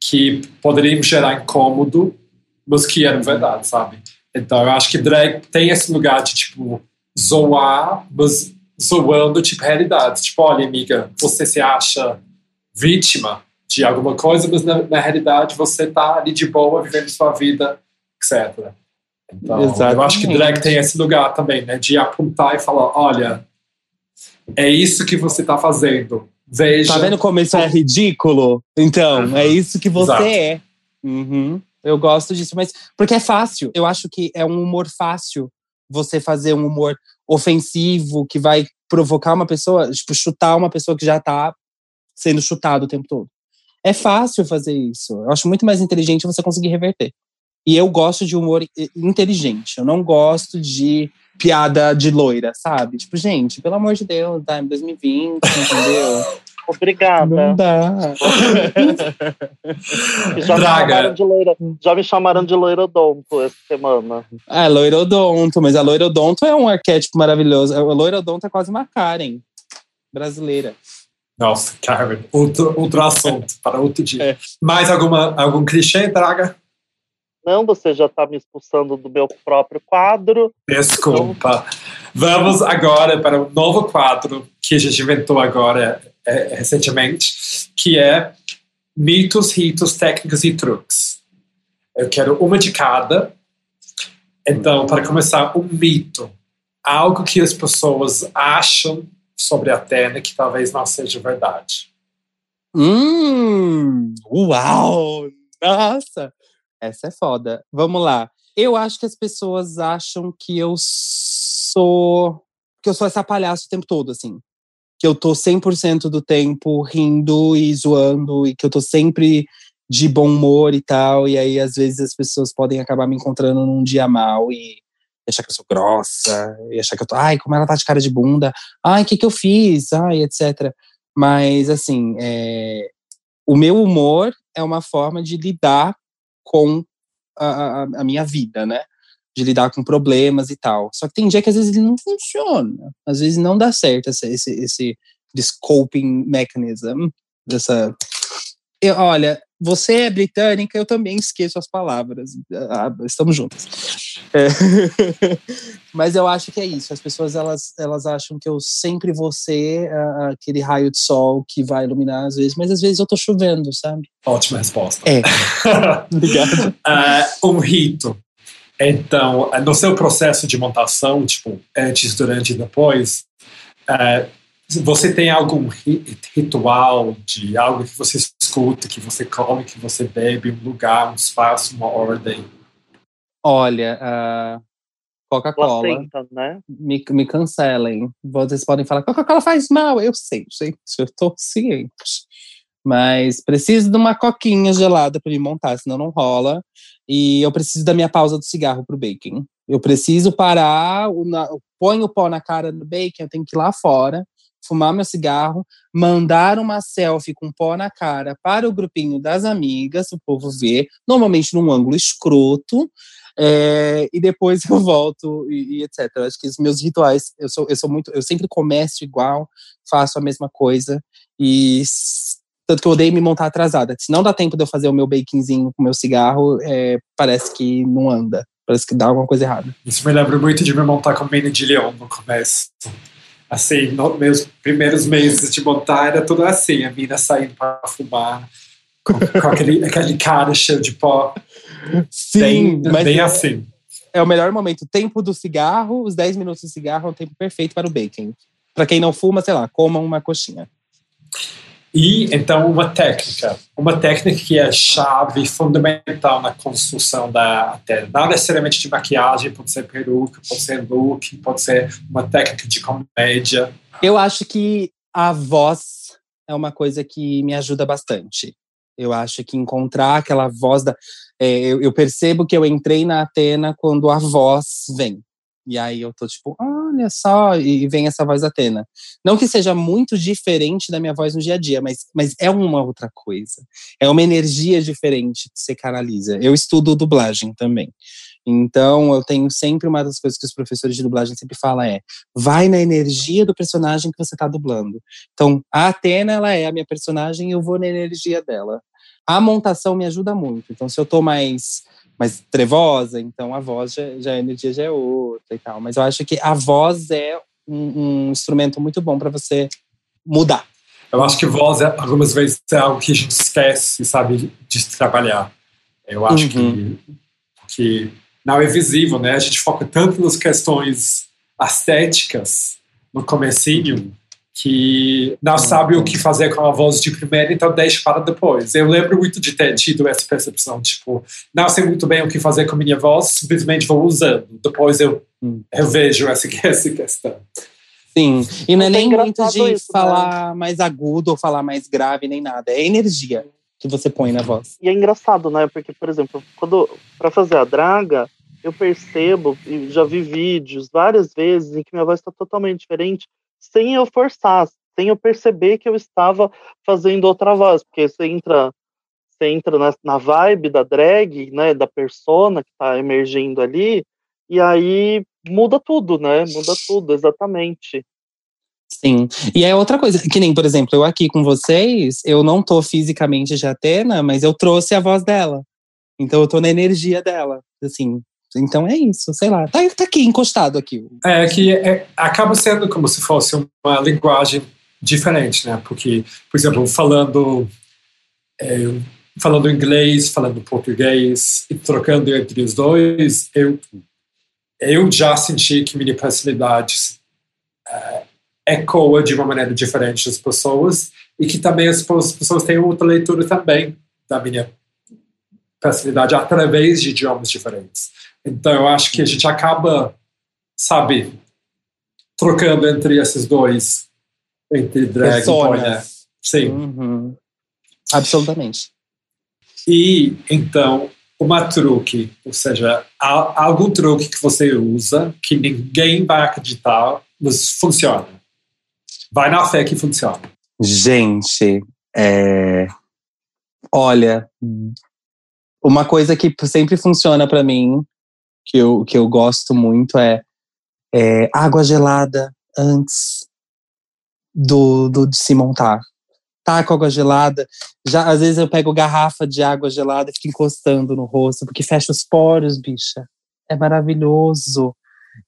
Speaker 3: que poderiam gerar incômodo, mas que eram verdade, sabe? Então eu acho que drag tem esse lugar de, tipo, zoar, mas zoando, tipo, realidades. Tipo, olha, amiga, você se acha vítima de alguma coisa, mas na, na realidade você tá ali de boa, vivendo sua vida, etc. Então, eu acho que
Speaker 1: Exatamente.
Speaker 3: drag tem esse lugar também, né? De apontar e falar, olha, é isso que você tá fazendo. Veja.
Speaker 1: Tá vendo como isso é ridículo? Então,
Speaker 3: Uhum.
Speaker 1: é isso que você
Speaker 3: Exato.
Speaker 1: é. Uhum. Eu gosto disso, mas porque é fácil. Eu acho que é um humor fácil você fazer um humor ofensivo que vai provocar uma pessoa, tipo, chutar uma pessoa que já tá sendo chutada o tempo todo. É fácil fazer isso. Eu acho muito mais inteligente você conseguir reverter. E eu gosto de humor inteligente. Eu não gosto de piada de loira, sabe? Tipo, gente, pelo amor de Deus, tá em 2020, entendeu?
Speaker 4: Obrigada.
Speaker 1: Não dá.
Speaker 4: Já me,
Speaker 3: Draga.
Speaker 4: chamaram de loira, já me chamaram de loirodonto essa semana.
Speaker 1: Ah, loirodonto, mas a loirodonto é um arquétipo maravilhoso. A loirodonto é quase uma Karen brasileira.
Speaker 3: Nossa, Karen, outro, outro assunto para outro dia.
Speaker 1: É.
Speaker 3: Mais alguma, algum clichê, Draga?
Speaker 4: Não, você já tá me expulsando do meu próprio quadro.
Speaker 3: Desculpa. Vamos agora para um novo quadro que a gente inventou agora é, recentemente, que é mitos, ritos, técnicas e truques. Eu quero uma de cada. Então, para começar, um mito. Algo que as pessoas acham sobre a Atena que talvez não seja verdade.
Speaker 1: Hum, uau! Nossa! Essa é foda. Vamos lá. Eu acho que as pessoas acham que eu sou. que eu sou essa palhaça o tempo todo, assim. Que eu tô 100% do tempo rindo e zoando e que eu tô sempre de bom humor e tal. E aí, às vezes, as pessoas podem acabar me encontrando num dia mal e achar que eu sou grossa, e achar que eu tô. Ai, como ela tá de cara de bunda. Ai, o que que eu fiz? Ai, etc. Mas, assim, é, o meu humor é uma forma de lidar com a, a- a minha vida, né? De lidar com problemas e tal. Só que tem dia que às vezes ele não funciona. Às vezes não dá certo esse, esse, esse coping mechanism. Dessa. Eu, olha, você é britânica, eu também esqueço as palavras. Ah, estamos juntos. É. Mas eu acho que é isso. As pessoas elas, elas acham que eu sempre vou ser ah, aquele raio de sol que vai iluminar às vezes, mas às vezes eu tô chovendo, sabe?
Speaker 3: Ótima resposta.
Speaker 1: É. Obrigado.
Speaker 3: Ah, um rito. Então, no seu processo de montação, tipo, antes, durante e depois, ah, você tem algum ri- ritual de algo que você escuta, que você come, que você bebe, um lugar, um espaço, uma ordem?
Speaker 1: Olha, a Coca-Cola,
Speaker 4: né?
Speaker 1: me, me cancelem. Vocês podem falar, Coca-Cola faz mal. Eu sei, gente, eu tô ciente. Mas preciso de uma coquinha gelada para me montar, senão não rola. E eu preciso da minha pausa do cigarro pro baking. Eu preciso parar, o, na, ponho o pó na cara do bacon, eu tenho que ir lá fora, fumar meu cigarro, mandar uma selfie com pó na cara para o grupinho das amigas, o povo ver, normalmente num ângulo escroto, é, e depois eu volto e, e etc. Acho que os meus rituais, eu sou, eu sou muito, eu sempre começo igual, faço a mesma coisa e tanto que eu odeio me montar atrasada. Se não dá tempo de eu fazer o meu baconzinho com o meu cigarro, é, parece que não anda, parece que dá alguma coisa errada.
Speaker 3: Isso me lembra muito de me montar com Mina de Leão no começo. Assim, nos meus primeiros meses de montar, era tudo assim, a mina saindo para fumar, com, com aquele, aquele cara cheio de pó.
Speaker 1: Sim,
Speaker 3: bem,
Speaker 1: mas
Speaker 3: bem
Speaker 1: é,
Speaker 3: assim.
Speaker 1: é o melhor momento. O tempo do cigarro, os 10 minutos do cigarro é o tempo perfeito para o bacon. Para quem não fuma, sei lá, coma uma coxinha.
Speaker 3: E então uma técnica, uma técnica que é chave fundamental na construção da tela. Não necessariamente de maquiagem, pode ser peruca, pode ser look, pode ser uma técnica de comédia.
Speaker 1: Eu acho que a voz é uma coisa que me ajuda bastante. Eu acho que encontrar aquela voz da. é, eu, eu percebo que eu entrei na Atena quando a voz vem. E aí eu tô tipo, olha só, e vem essa voz Atena. Não que seja muito diferente da minha voz no dia a dia, mas, mas é uma outra coisa. É uma energia diferente que você canaliza. Eu estudo dublagem também. Então, eu tenho sempre uma das coisas que os professores de dublagem sempre falam é: vai na energia do personagem que você está dublando. Então, a Atena, ela é a minha personagem e eu vou na energia dela. A montação me ajuda muito. Então, se eu tô mais mais trevosa, então a voz já, já a energia já é outra e tal. Mas eu acho que a voz é um, um instrumento muito bom para você mudar.
Speaker 3: Eu acho que voz, é, algumas vezes, é algo que a gente esquece, sabe, de trabalhar. Eu acho uhum. que, que não é visível, né? A gente foca tanto nas questões estéticas no comecinho que não sabe o que fazer com a voz de primeira, então deixa para depois. Eu lembro muito de ter tido essa percepção, tipo, não sei muito bem o que fazer com a minha voz, simplesmente vou usando. Depois eu, hum. eu vejo essa, essa questão.
Speaker 1: Sim, e não é nem muito de isso, né? falar né? mais agudo ou falar mais grave, nem nada. É energia que você põe na voz.
Speaker 4: E é engraçado, né? Porque, por exemplo, quando para fazer a draga, eu percebo, e já vi vídeos várias vezes em que minha voz está totalmente diferente, sem eu forçar, sem eu perceber que eu estava fazendo outra voz, porque você entra, você entra na, na vibe da drag, né, da persona que está emergindo ali, e aí muda tudo, né? Muda tudo, exatamente.
Speaker 1: Sim. E é outra coisa, que nem, por exemplo, eu aqui com vocês, eu não tô fisicamente de Atena, mas eu trouxe a voz dela. Então eu tô na energia dela, assim. Então é isso, sei lá. Tá, tá aqui, encostado aqui.
Speaker 3: É que é, acaba sendo como se fosse uma linguagem diferente, né? Porque, por exemplo, falando é, falando inglês, falando português e trocando entre os dois, eu eu já senti que minha personalidade é, ecoa de uma maneira diferente das pessoas e que também as pessoas têm outra leitura também da minha personalidade através de idiomas diferentes. Então, eu acho que a gente acaba, sabe, trocando entre esses dois, entre drag e né? Sim.
Speaker 1: Uhum. Absolutamente.
Speaker 3: E, então, uma truque, ou seja, algum truque que você usa que ninguém vai acreditar, mas funciona. Vai na fé que funciona.
Speaker 1: Gente, é... olha, uma coisa que sempre funciona para mim que eu, que eu gosto muito é, é água gelada antes do, do de se montar. Tá com água gelada. Já, às vezes eu pego garrafa de água gelada e fico encostando no rosto, porque fecha os poros, bicha. É maravilhoso.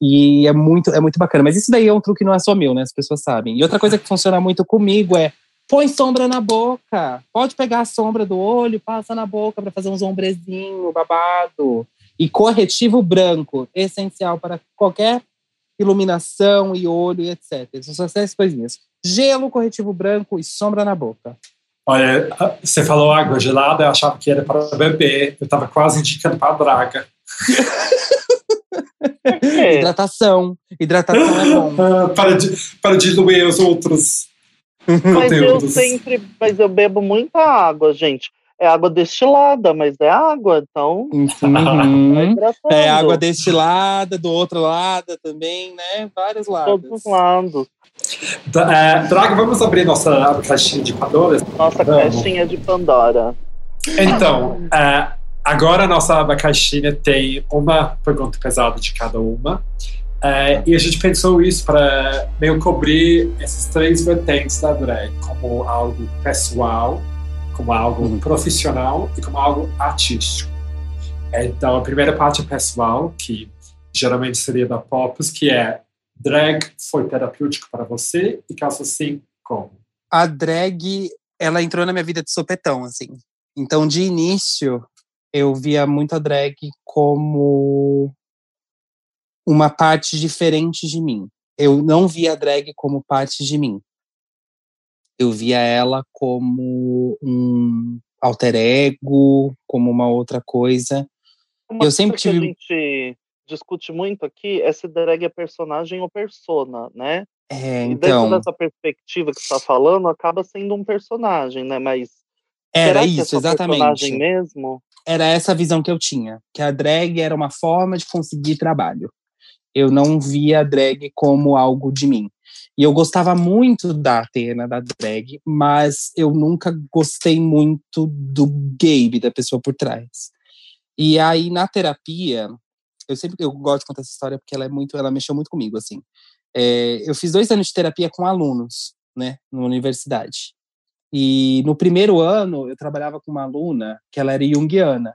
Speaker 1: E é muito, é muito bacana. Mas isso daí é um truque que não é só meu, né? As pessoas sabem. E outra coisa que funciona muito comigo é põe sombra na boca. Pode pegar a sombra do olho, passa na boca para fazer uns ombrezinho babado. E corretivo branco, essencial para qualquer iluminação e olho e etc. São essas coisinhas. Gelo, corretivo branco e sombra na boca.
Speaker 3: Olha, você falou água gelada, eu achava que era para beber. Eu estava quase indicando para a draga.
Speaker 1: É. Hidratação. Hidratação é bom.
Speaker 3: para, para diluir os outros
Speaker 4: mas conteúdos. eu sempre, mas eu bebo muita água, gente é água destilada, mas é água, então.
Speaker 1: Uhum. é água destilada, do outro lado também, né? Vários lados.
Speaker 4: Todos os lados.
Speaker 3: É, Draga, vamos abrir nossa caixinha de Pandora?
Speaker 4: Nossa vamos. caixinha de Pandora.
Speaker 3: Então, é, agora a nossa caixinha tem uma pergunta pesada de cada uma. É, e a gente pensou isso para meio cobrir esses três vertentes da drag, como algo pessoal, como algo uhum. profissional e como algo artístico. Então, a primeira parte é pessoal, que geralmente seria da Popus, que é drag foi terapêutico para você e caso sim, como?
Speaker 1: A drag, ela entrou na minha vida de sopetão, assim. Então, de início, eu via muito a drag como uma parte diferente de mim. Eu não via a drag como parte de mim eu via ela como um alter ego, como uma outra coisa.
Speaker 4: Uma eu sempre tive. Que a gente discute muito aqui é se drag é personagem ou persona, né?
Speaker 1: É,
Speaker 4: e
Speaker 1: então.
Speaker 4: dentro dessa perspectiva que você está falando, acaba sendo um personagem, né? Mas.
Speaker 1: Era isso, exatamente.
Speaker 4: Personagem mesmo?
Speaker 1: Era essa visão que eu tinha, que a drag era uma forma de conseguir trabalho. Eu não via a drag como algo de mim. E eu gostava muito da Atena, da drag, mas eu nunca gostei muito do Gabe, da pessoa por trás. E aí, na terapia, eu sempre eu gosto de contar essa história porque ela é muito, ela mexeu muito comigo, assim. É, eu fiz dois anos de terapia com alunos, né, na universidade. E no primeiro ano, eu trabalhava com uma aluna que ela era junguiana.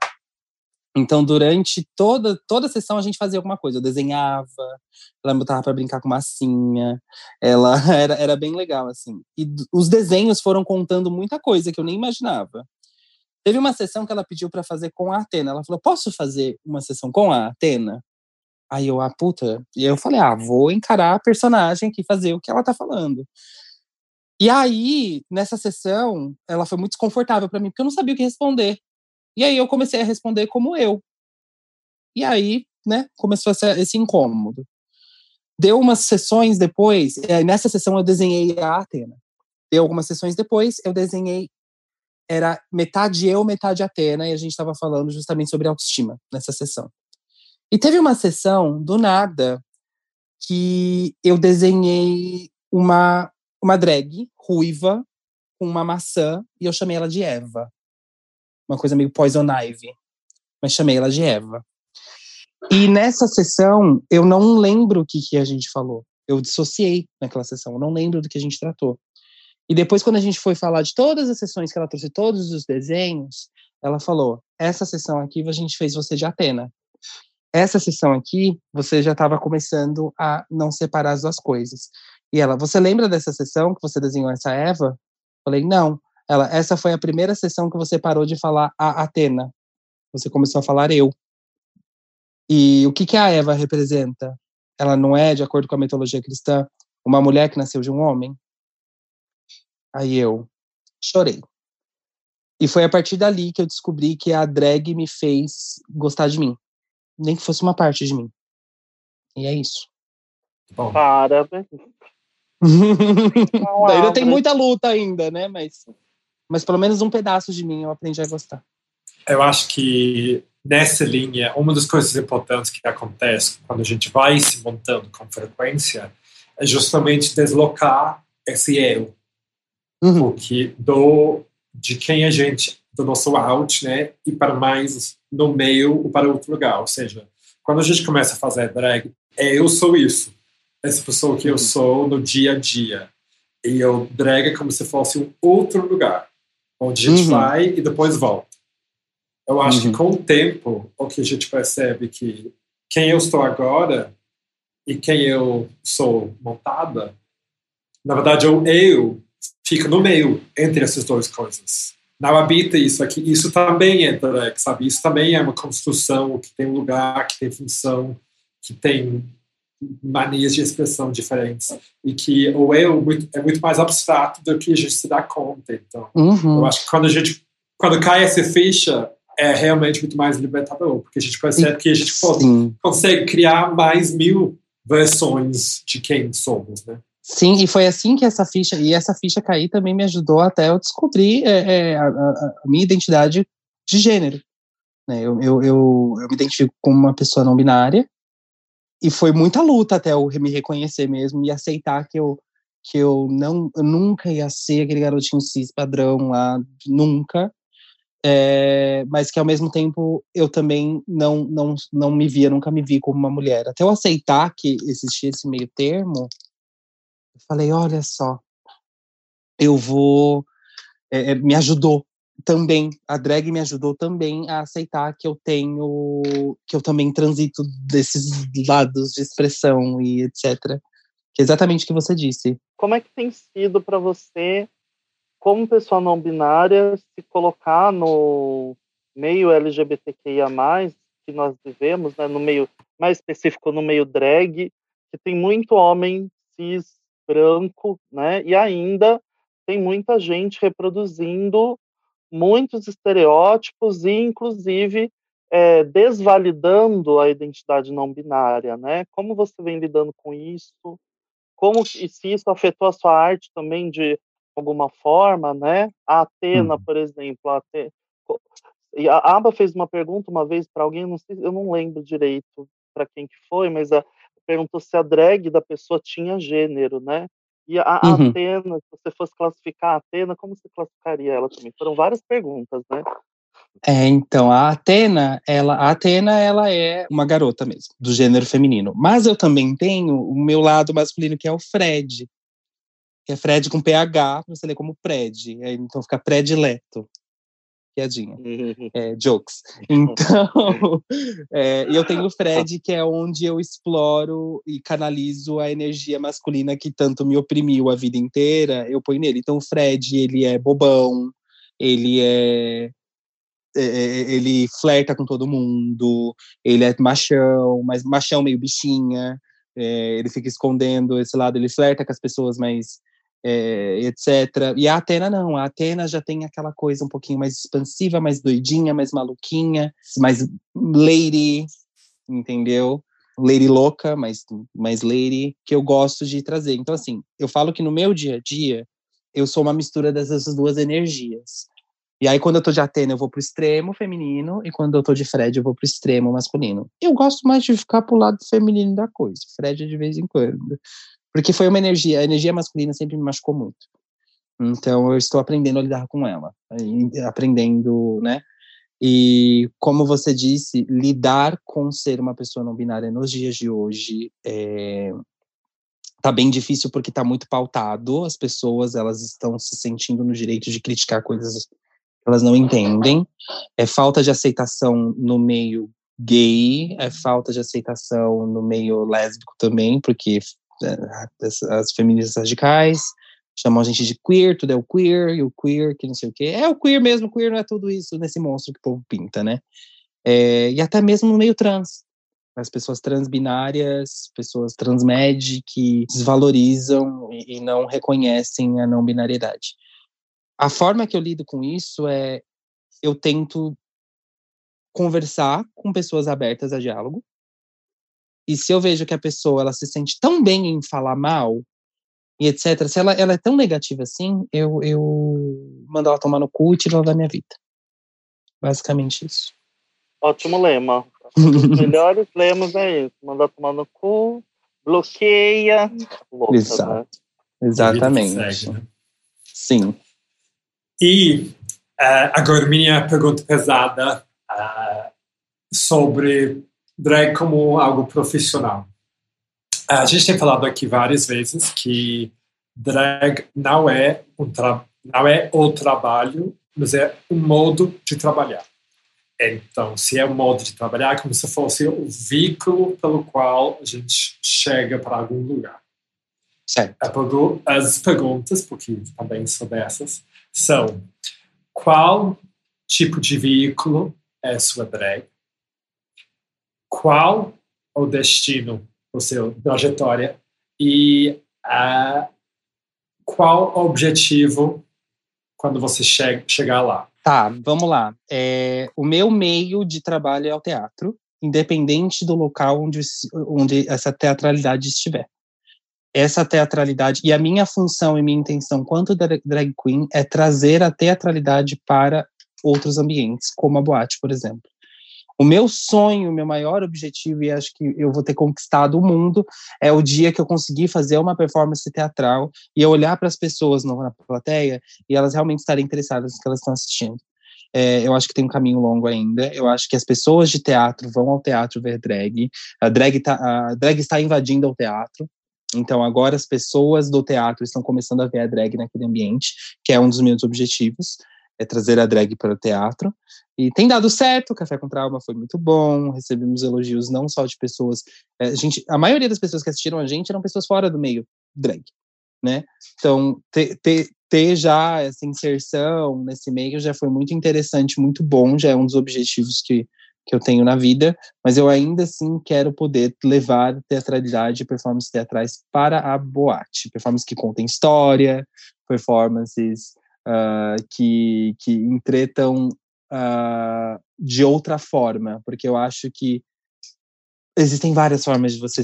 Speaker 1: Então, durante toda, toda a sessão, a gente fazia alguma coisa. Eu desenhava, ela me botava para brincar com massinha. Ela era, era bem legal, assim. E os desenhos foram contando muita coisa que eu nem imaginava. Teve uma sessão que ela pediu para fazer com a Atena. Ela falou: Posso fazer uma sessão com a Atena? Aí eu, ah, puta. E eu falei: Ah, vou encarar a personagem aqui, fazer o que ela tá falando. E aí, nessa sessão, ela foi muito desconfortável para mim, porque eu não sabia o que responder. E aí eu comecei a responder como eu. E aí, né, começou esse incômodo. Deu umas sessões depois, é, nessa sessão eu desenhei a Atena. Deu algumas sessões depois, eu desenhei era metade eu, metade Atena, e a gente estava falando justamente sobre autoestima nessa sessão. E teve uma sessão, do nada, que eu desenhei uma, uma drag ruiva com uma maçã e eu chamei ela de Eva uma coisa meio Poison Ivy, mas chamei ela de Eva. E nessa sessão, eu não lembro o que, que a gente falou. Eu dissociei naquela sessão, eu não lembro do que a gente tratou. E depois, quando a gente foi falar de todas as sessões que ela trouxe, todos os desenhos, ela falou: essa sessão aqui a gente fez você de Atena. Essa sessão aqui, você já estava começando a não separar as duas coisas. E ela, você lembra dessa sessão que você desenhou essa Eva? Falei, não. Ela, essa foi a primeira sessão que você parou de falar a Atena. Você começou a falar eu. E o que, que a Eva representa? Ela não é, de acordo com a mitologia cristã, uma mulher que nasceu de um homem? Aí eu chorei. E foi a partir dali que eu descobri que a drag me fez gostar de mim. Nem que fosse uma parte de mim. E é isso.
Speaker 4: Bom. Parabéns.
Speaker 1: ainda tem muita luta ainda, né? Mas mas pelo menos um pedaço de mim eu aprendi a gostar.
Speaker 3: Eu acho que nessa linha, uma das coisas importantes que acontece quando a gente vai se montando com frequência é justamente deslocar esse eu. Uhum. Porque do, de quem a gente, do nosso out, né, e para mais no meio ou para outro lugar. Ou seja, quando a gente começa a fazer drag, é eu sou isso. Essa pessoa que eu uhum. sou no dia a dia. E eu drag é como se fosse um outro lugar onde a gente uhum. vai e depois volta. Eu acho uhum. que com o tempo, o que a gente percebe que quem eu estou agora e quem eu sou montada, na verdade, o eu fica no meio entre essas duas coisas. Não habita isso aqui. Isso também é sabe? Isso também é uma construção que tem lugar, que tem função, que tem manias de expressão diferentes e que o eu é muito mais abstrato do que a gente se dá conta. Então, uhum. eu acho que quando a gente quando cai essa ficha é realmente muito mais libertador, porque a gente percebe que a gente Sim. consegue criar mais mil versões de quem somos, né?
Speaker 1: Sim, e foi assim que essa ficha, e essa ficha cair também me ajudou até eu descobrir é, é, a, a, minha identidade de gênero. Né? Eu, eu, eu, eu me identifico como uma pessoa não binária, e foi muita luta até eu me reconhecer mesmo e aceitar que eu que eu não eu nunca ia ser aquele garotinho cis padrão lá nunca. É, mas que ao mesmo tempo eu também não não não me via nunca me vi como uma mulher. Até eu aceitar que existia esse meio termo eu falei olha só eu vou é, me ajudou também, a drag me ajudou também a aceitar que eu tenho, que eu também transito desses lados de expressão e etc. Que é exatamente o que você disse.
Speaker 4: Como é que tem sido para você, como pessoa não binária, se colocar no meio LGBTQIA+, que nós vivemos, né, no meio, mais específico, no meio drag, que tem muito homem cis, branco, né, e ainda tem muita gente reproduzindo muitos estereótipos e, inclusive, é, desvalidando a identidade não binária, né? Como você vem lidando com isso? Como e se isso afetou a sua arte também de alguma forma, né? A Atena, hum. por exemplo, a Atena, e a Aba fez uma pergunta uma vez para alguém, não sei, eu não lembro direito para quem que foi, mas a, perguntou se a drag da pessoa tinha gênero, né? E a
Speaker 1: Uhum.
Speaker 4: Atena, se você fosse classificar a Atena, como você classificaria ela também? Foram várias perguntas, né?
Speaker 1: É, então, a Atena, ela, a Atena, ela é uma garota mesmo, do gênero feminino. Mas eu também tenho o meu lado masculino, que é o Fred. Que é Fred com PH, você lê como Pred. Aí, Então fica predileto. Piadinha. É, jokes. Então, é, eu tenho o Fred, que é onde eu exploro e canalizo a energia masculina que tanto me oprimiu a vida inteira, eu ponho nele. Então, o Fred, ele é bobão, ele é, é, é, ele flerta com todo mundo, ele é machão, mas machão meio bichinha, é, ele fica escondendo esse lado, ele flerta com as pessoas, mas é, etc. E a Atena não, a Atena já tem aquela coisa um pouquinho mais expansiva, mais doidinha, mais maluquinha, mais lady, entendeu? Lady louca, mas mais lady, que eu gosto de trazer. Então, assim, eu falo que no meu dia a dia, eu sou uma mistura dessas duas energias. E aí, quando eu tô de Atena, eu vou pro extremo feminino, e quando eu tô de Fred, eu vou pro extremo masculino. Eu gosto mais de ficar pro lado feminino da coisa. Fred é de vez em quando. Porque foi uma energia, a energia masculina sempre me machucou muito. Então eu estou aprendendo a lidar com ela, aprendendo, né? E como você disse, lidar com ser uma pessoa não binária nos dias de hoje é, tá bem difícil porque tá muito pautado. As pessoas elas estão se sentindo no direito de criticar coisas que elas não entendem. É falta de aceitação no meio gay, é falta de aceitação no meio lésbico também, porque as, as feministas radicais chamam a gente de queer, tudo é o queer, e o queer, que não sei o quê. É o queer mesmo, queer não é tudo isso nesse monstro que o povo pinta, né? É, e até mesmo no meio trans. As pessoas transbinárias, pessoas transmed que desvalorizam e, e não reconhecem a não binariedade. A forma que eu lido com isso é eu tento conversar com pessoas abertas a diálogo, e se eu vejo que a pessoa ela se sente tão bem em falar mal e etc, se ela, ela é tão negativa assim, eu, eu mando ela tomar no cu e tiro ela da minha vida. Basicamente isso.
Speaker 4: Ótimo lema. Os melhores lemas é isso. Mandar tomar no cu, bloqueia. Louca,
Speaker 1: Exato.
Speaker 4: né?
Speaker 1: Exatamente.
Speaker 5: Segue, né?
Speaker 1: Sim.
Speaker 5: E eh, agora minha pergunta pesada ah, sobre drag como algo profissional. A gente tem falado aqui várias vezes que drag não é um não é o trabalho, mas é um modo de trabalhar. Então, se é um modo de trabalhar, é como se fosse o veículo pelo qual a gente chega para algum lugar.
Speaker 1: Certo.
Speaker 5: Pergu- As perguntas, porque também são dessas, são qual tipo de veículo é sua drag? Qual o destino, o seu trajetória? E ah, qual o objetivo quando você che chegar lá?
Speaker 1: Tá, vamos lá. É, o meu meio de trabalho é o teatro, independente do local onde, onde essa teatralidade estiver. Essa teatralidade, e a minha função e minha intenção quanto dra- drag queen é trazer a teatralidade para outros ambientes, como a boate, por exemplo. O meu sonho, o meu maior objetivo, e acho que eu vou ter conquistado o mundo, é o dia que eu conseguir fazer uma performance teatral e eu olhar para as pessoas na plateia e elas realmente estarem interessadas no que elas estão assistindo. É, eu acho que tem um caminho longo ainda. Eu acho que as pessoas de teatro vão ao teatro ver drag. A drag, tá, a drag está invadindo o teatro. Então, agora as pessoas do teatro estão começando a ver a drag naquele ambiente, que é um dos meus objetivos, é trazer a drag para o teatro. E tem dado certo, Café com Trauma foi muito bom, recebemos elogios não só de pessoas. é, a, gente, a maioria das pessoas que assistiram a gente eram pessoas fora do meio drag, né? Então, ter, ter, ter já essa inserção nesse meio já foi muito interessante, muito bom, já é um dos objetivos que, que eu tenho na vida, mas eu ainda assim quero poder levar teatralidade e performances teatrais para a boate, performances que contem história, performances ah, que, que entretam ah, de outra forma, porque eu acho que existem várias formas de você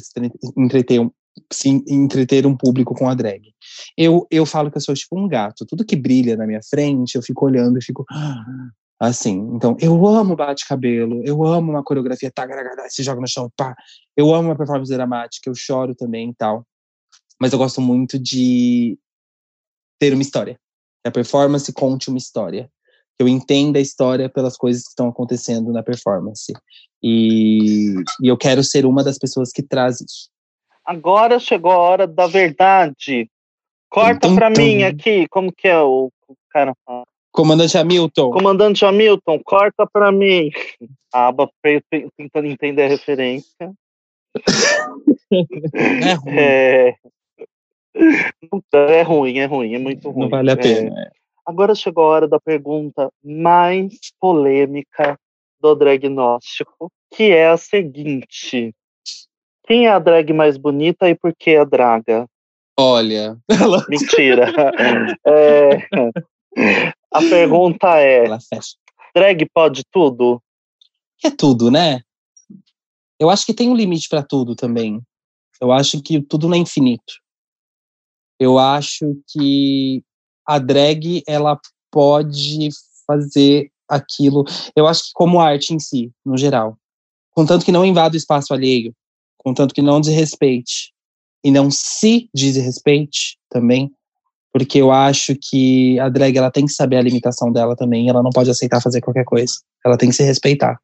Speaker 1: entreter um, se entreter um público com a drag. Eu, eu falo que eu sou tipo um gato. Tudo que brilha na minha frente, eu fico olhando e fico. "Ah, Assim, então, eu amo bate-cabelo, eu amo uma coreografia, tá, se joga no chão, pá. Eu amo uma performance dramática, eu choro também e tal. Mas eu gosto muito de ter uma história. A performance conte uma história. Que eu entenda a história pelas coisas que estão acontecendo na performance. E, e eu quero ser uma das pessoas que traz isso.
Speaker 4: Agora chegou a hora da verdade. Corta tum, pra tum. mim aqui, como que é o, o cara fala?
Speaker 1: Comandante Hamilton.
Speaker 4: Comandante Hamilton, corta para mim. A aba tentando entender a referência.
Speaker 1: é ruim. É...
Speaker 4: ruim, é ruim, é muito ruim.
Speaker 1: Não vale a é. pena. É...
Speaker 4: Agora chegou a hora da pergunta mais polêmica do Dragnóstico, que é a seguinte: Quem é a drag mais bonita e por que a draga?
Speaker 1: Olha.
Speaker 4: Mentira. é... A pergunta é: drag pode tudo?
Speaker 1: É tudo, né? Eu acho que tem um limite para tudo também. Eu acho que tudo não é infinito. Eu acho que a drag ela pode fazer aquilo. Eu acho que como arte em si, no geral, contanto que não invada o espaço alheio, contanto que não desrespeite e não se desrespeite também, porque eu acho que a drag ela tem que saber a limitação dela também, ela não pode aceitar fazer qualquer coisa, ela tem que se respeitar.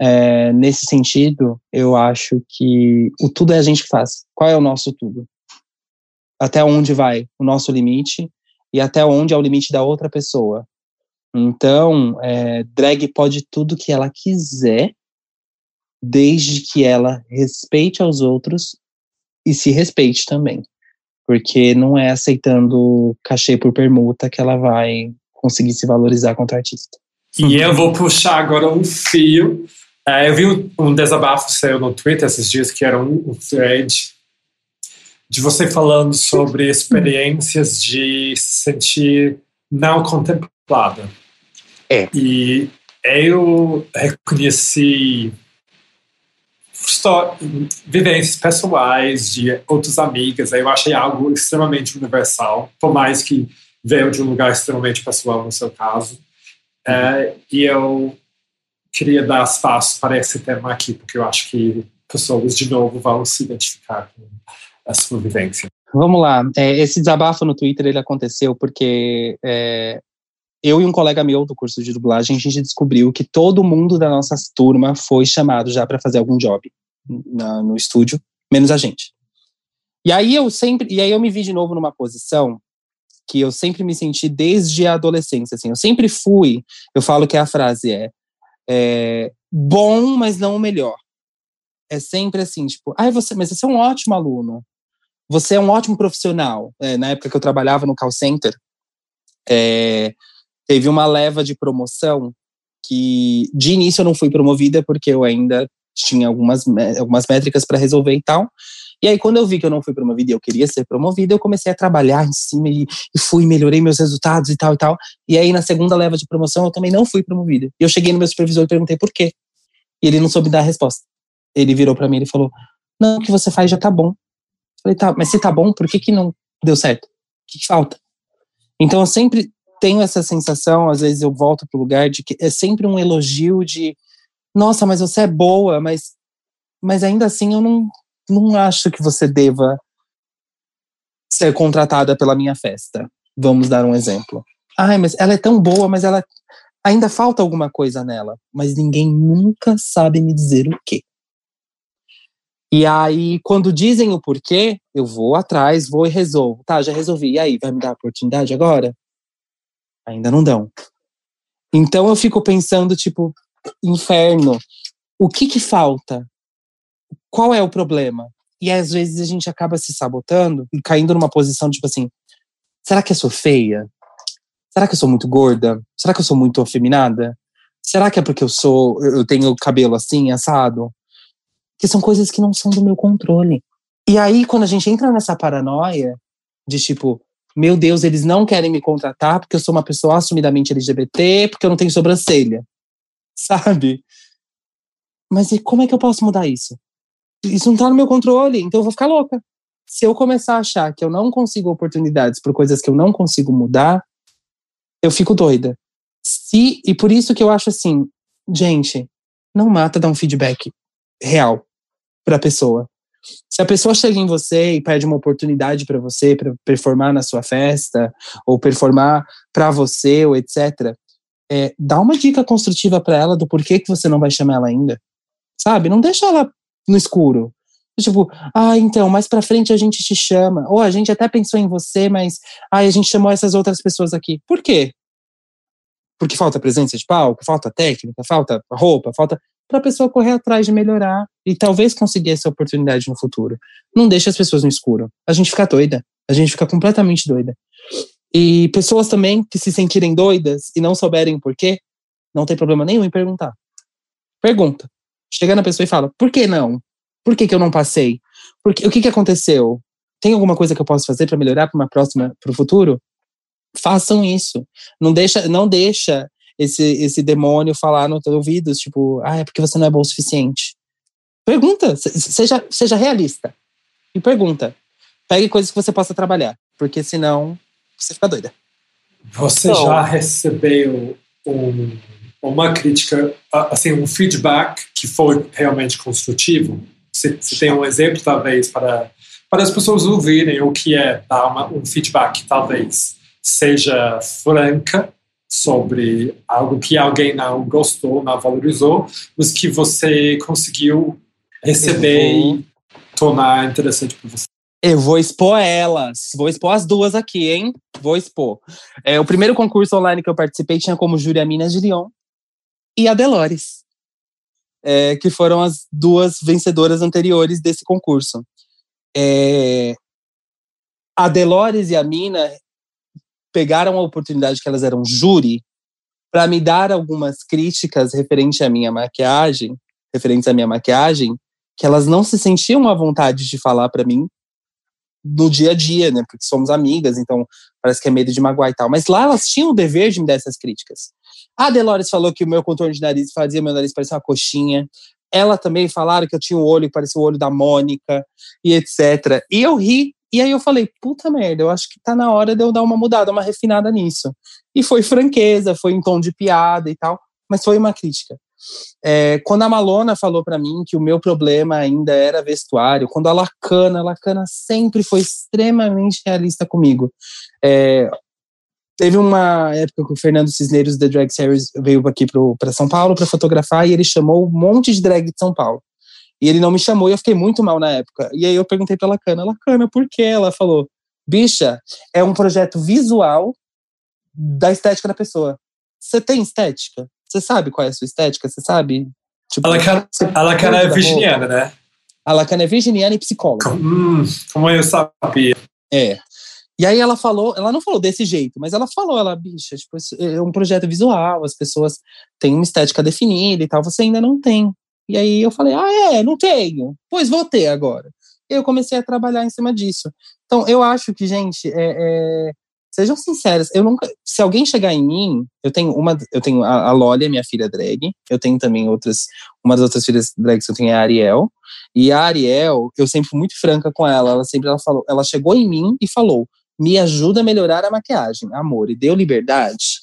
Speaker 1: É, nesse sentido, eu acho que o tudo é a gente que faz. Qual é o nosso tudo? Até onde vai o nosso limite e até onde é o limite da outra pessoa. Então, é, drag pode tudo que ela quiser, desde que ela respeite aos outros e se respeite também porque não é aceitando cachê por permuta que ela vai conseguir se valorizar quanto artista.
Speaker 5: E eu vou puxar agora um fio. Uh, eu vi um, um, desabafo seu no Twitter esses dias, que era um, um thread de você falando sobre experiências de se sentir não contemplada.
Speaker 1: É.
Speaker 5: E eu reconheci vivências pessoais de outras amigas. Eu achei algo extremamente universal, por mais que veio de um lugar extremamente pessoal no seu caso. Uhum. É, e eu queria dar espaço para esse tema aqui, porque eu acho que pessoas, de novo, vão se identificar com a sua vivência.
Speaker 1: Vamos lá. É, esse desabafo no Twitter ele aconteceu porque é, eu e um colega meu do curso de dublagem, a gente descobriu que todo mundo da nossa turma foi chamado já para fazer algum job na, no estúdio, menos a gente. E aí eu sempre, e aí eu me vi de novo numa posição que eu sempre me senti desde a adolescência, assim, eu sempre fui, eu falo que a frase é, é bom, mas não o melhor. É sempre assim, tipo, ah, você, mas você é um ótimo aluno, você é um ótimo profissional. É, na época que eu trabalhava no call center, é, teve uma leva de promoção que de início eu não fui promovida porque eu ainda tinha algumas, algumas métricas para resolver e tal. E aí, quando eu vi que eu não fui promovida e eu queria ser promovida, eu comecei a trabalhar em cima e, e, fui, melhorei meus resultados e tal e tal. E aí, na segunda leva de promoção, eu também não fui promovida. E eu cheguei no meu supervisor e perguntei por quê. E ele não soube dar a resposta. Ele virou para mim e falou: Não, o que você faz já tá bom. Falei: Tá, mas se tá bom, por que, que não deu certo? O que, que falta? Então, eu sempre tenho essa sensação, às vezes eu volto pro lugar de que é sempre um elogio de nossa, mas você é boa, mas, mas ainda assim eu não, não acho que você deva ser contratada pela minha festa. Vamos dar um exemplo. Ai, mas ela é tão boa, mas ela ainda falta alguma coisa nela, mas ninguém nunca sabe me dizer o quê. E aí, quando dizem o porquê, eu vou atrás, vou e resolvo. Tá, já resolvi. E aí, vai me dar a oportunidade agora? ainda não dão. Então eu fico pensando, tipo, inferno, o que que falta? Qual é o problema? E às vezes a gente acaba se sabotando e caindo numa posição, tipo assim, será que eu sou feia? Será que eu sou muito gorda? Será que eu sou muito afeminada? Será que é porque eu sou, eu tenho cabelo assim, assado? Que são coisas que não são do meu controle. E aí, quando a gente entra nessa paranoia de tipo, meu Deus, eles não querem me contratar porque eu sou uma pessoa assumidamente LGBT, porque eu não tenho sobrancelha. Sabe? Mas e como é que eu posso mudar isso? Isso não tá no meu controle, então eu vou ficar louca. Se eu começar a achar que eu não consigo oportunidades por coisas que eu não consigo mudar, eu fico doida. Se, e por isso que eu acho assim, gente, não mata dar um feedback real para a pessoa. Se a pessoa chega em você e pede uma oportunidade para você para performar na sua festa ou performar para você ou etc, é, dá uma dica construtiva para ela do porquê que você não vai chamar ela ainda, sabe? Não deixa ela no escuro. Tipo, ah, então, mais pra frente a gente te chama. Ou a gente até pensou em você, mas ah, a gente chamou essas outras pessoas aqui. Por quê? Porque falta presença de palco, falta técnica, falta roupa, falta para a pessoa correr atrás de melhorar e talvez conseguir essa oportunidade no futuro. Não deixe as pessoas no escuro. A gente fica doida. A gente fica completamente doida. E pessoas também que se sentirem doidas e não souberem por quê, não tem problema nenhum em perguntar. Pergunta. Chega na pessoa e fala: por que não? Por que, que eu não passei? Porque, o que, que aconteceu? Tem alguma coisa que eu posso fazer para melhorar para uma próxima, para o futuro? Façam isso. Não deixa, não deixa esse, esse demônio falar no teu ouvido, tipo, ah, é porque você não é bom o suficiente. Pergunta, seja, seja realista. E pergunta. Pegue coisas que você possa trabalhar, porque senão você fica doida.
Speaker 3: Você então, já recebeu um, uma crítica, assim, um feedback que foi realmente construtivo? Você, você tem um exemplo, talvez, para, para as pessoas ouvirem o que é dar uma, um feedback, talvez seja franca sobre algo que alguém não gostou, não valorizou, mas que você conseguiu receber uhum. e tornar interessante para você.
Speaker 1: Eu vou expor elas, vou expor as duas aqui, hein? Vou expor. É, o primeiro concurso online que eu participei tinha como júri a Minas de Lyon e a Delores, é, que foram as duas vencedoras anteriores desse concurso. É, a Delores e a Mina pegaram a oportunidade que elas eram júri para me dar algumas críticas referente à minha maquiagem, referentes à minha maquiagem, que elas não se sentiam à vontade de falar para mim no dia a dia, né? Porque somos amigas, então parece que é medo de magoar e tal. Mas lá elas tinham o dever de me dar essas críticas. A Delores falou que o meu contorno de nariz fazia meu nariz parecer uma coxinha. Ela também falaram que eu tinha um olho que parecia o olho da Mônica e etc. E eu ri e aí eu falei, puta merda, eu acho que tá na hora de eu dar uma mudada, uma refinada nisso. E foi franqueza, foi em tom de piada e tal, mas foi uma crítica. É, quando a Malona falou para mim que o meu problema ainda era vestuário, quando a Lacana, a Lacana sempre foi extremamente realista comigo. É, teve uma época que o Fernando Cisneiros da Drag Series veio aqui para São Paulo para fotografar e ele chamou um monte de drag de São Paulo. E ele não me chamou e eu fiquei muito mal na época. E aí eu perguntei pra Lacana, Lacana, por quê? Ela falou, bicha, é um projeto visual da estética da pessoa. Você tem estética? Você sabe qual é a sua estética? Você sabe?
Speaker 3: Tipo, a Lacana, a Lacana é virginiana, né?
Speaker 1: A Lacana é virginiana e psicóloga.
Speaker 3: Hum, como eu sabia.
Speaker 1: É. E aí ela falou, ela não falou desse jeito, mas ela falou, ela, bicha, tipo, é um projeto visual, as pessoas têm uma estética definida e tal, você ainda não tem. E aí eu falei, ah, é, não tenho. Pois vou ter agora. Eu comecei a trabalhar em cima disso. Então, eu acho que, gente, é, é, sejam sinceras. Eu nunca, se alguém chegar em mim, eu tenho uma, eu tenho a, a minha filha drag. Eu tenho também outras, uma das outras filhas drags que eu tenho é a Ariel. E a Ariel, eu sempre fui muito franca com ela. Ela sempre ela falou, ela chegou em mim e falou: "Me ajuda a melhorar a maquiagem, amor, e deu liberdade".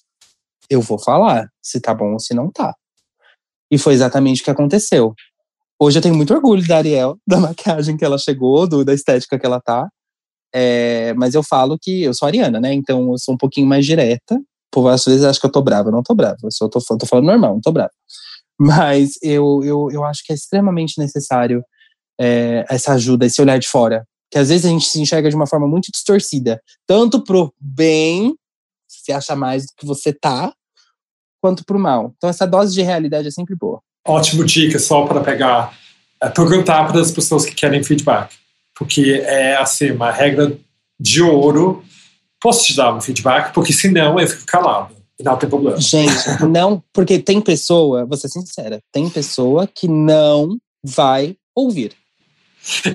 Speaker 1: Eu vou falar se tá bom ou se não tá. E foi exatamente o que aconteceu. Hoje eu tenho muito orgulho da Ariel, da maquiagem que ela chegou, do, da estética que ela tá. É, mas eu falo que eu sou ariana, né? Então eu sou um pouquinho mais direta. Por às vezes acho que eu tô brava, eu não tô brava. Eu só tô, tô falando normal, não tô brava. Mas eu, eu, eu acho que é extremamente necessário é, essa ajuda, esse olhar de fora. Que às vezes a gente se enxerga de uma forma muito distorcida. Tanto pro bem, se acha mais do que você tá, quanto para o mal. Então, essa dose de realidade é sempre boa.
Speaker 3: Ótimo dica, só para pegar, é perguntar para as pessoas que querem feedback. Porque é, assim, uma regra de ouro. Posso te dar um feedback? Porque senão eu fico calado. E não tem problema.
Speaker 1: Gente, não, porque tem pessoa, vou ser sincera, tem pessoa que não vai ouvir.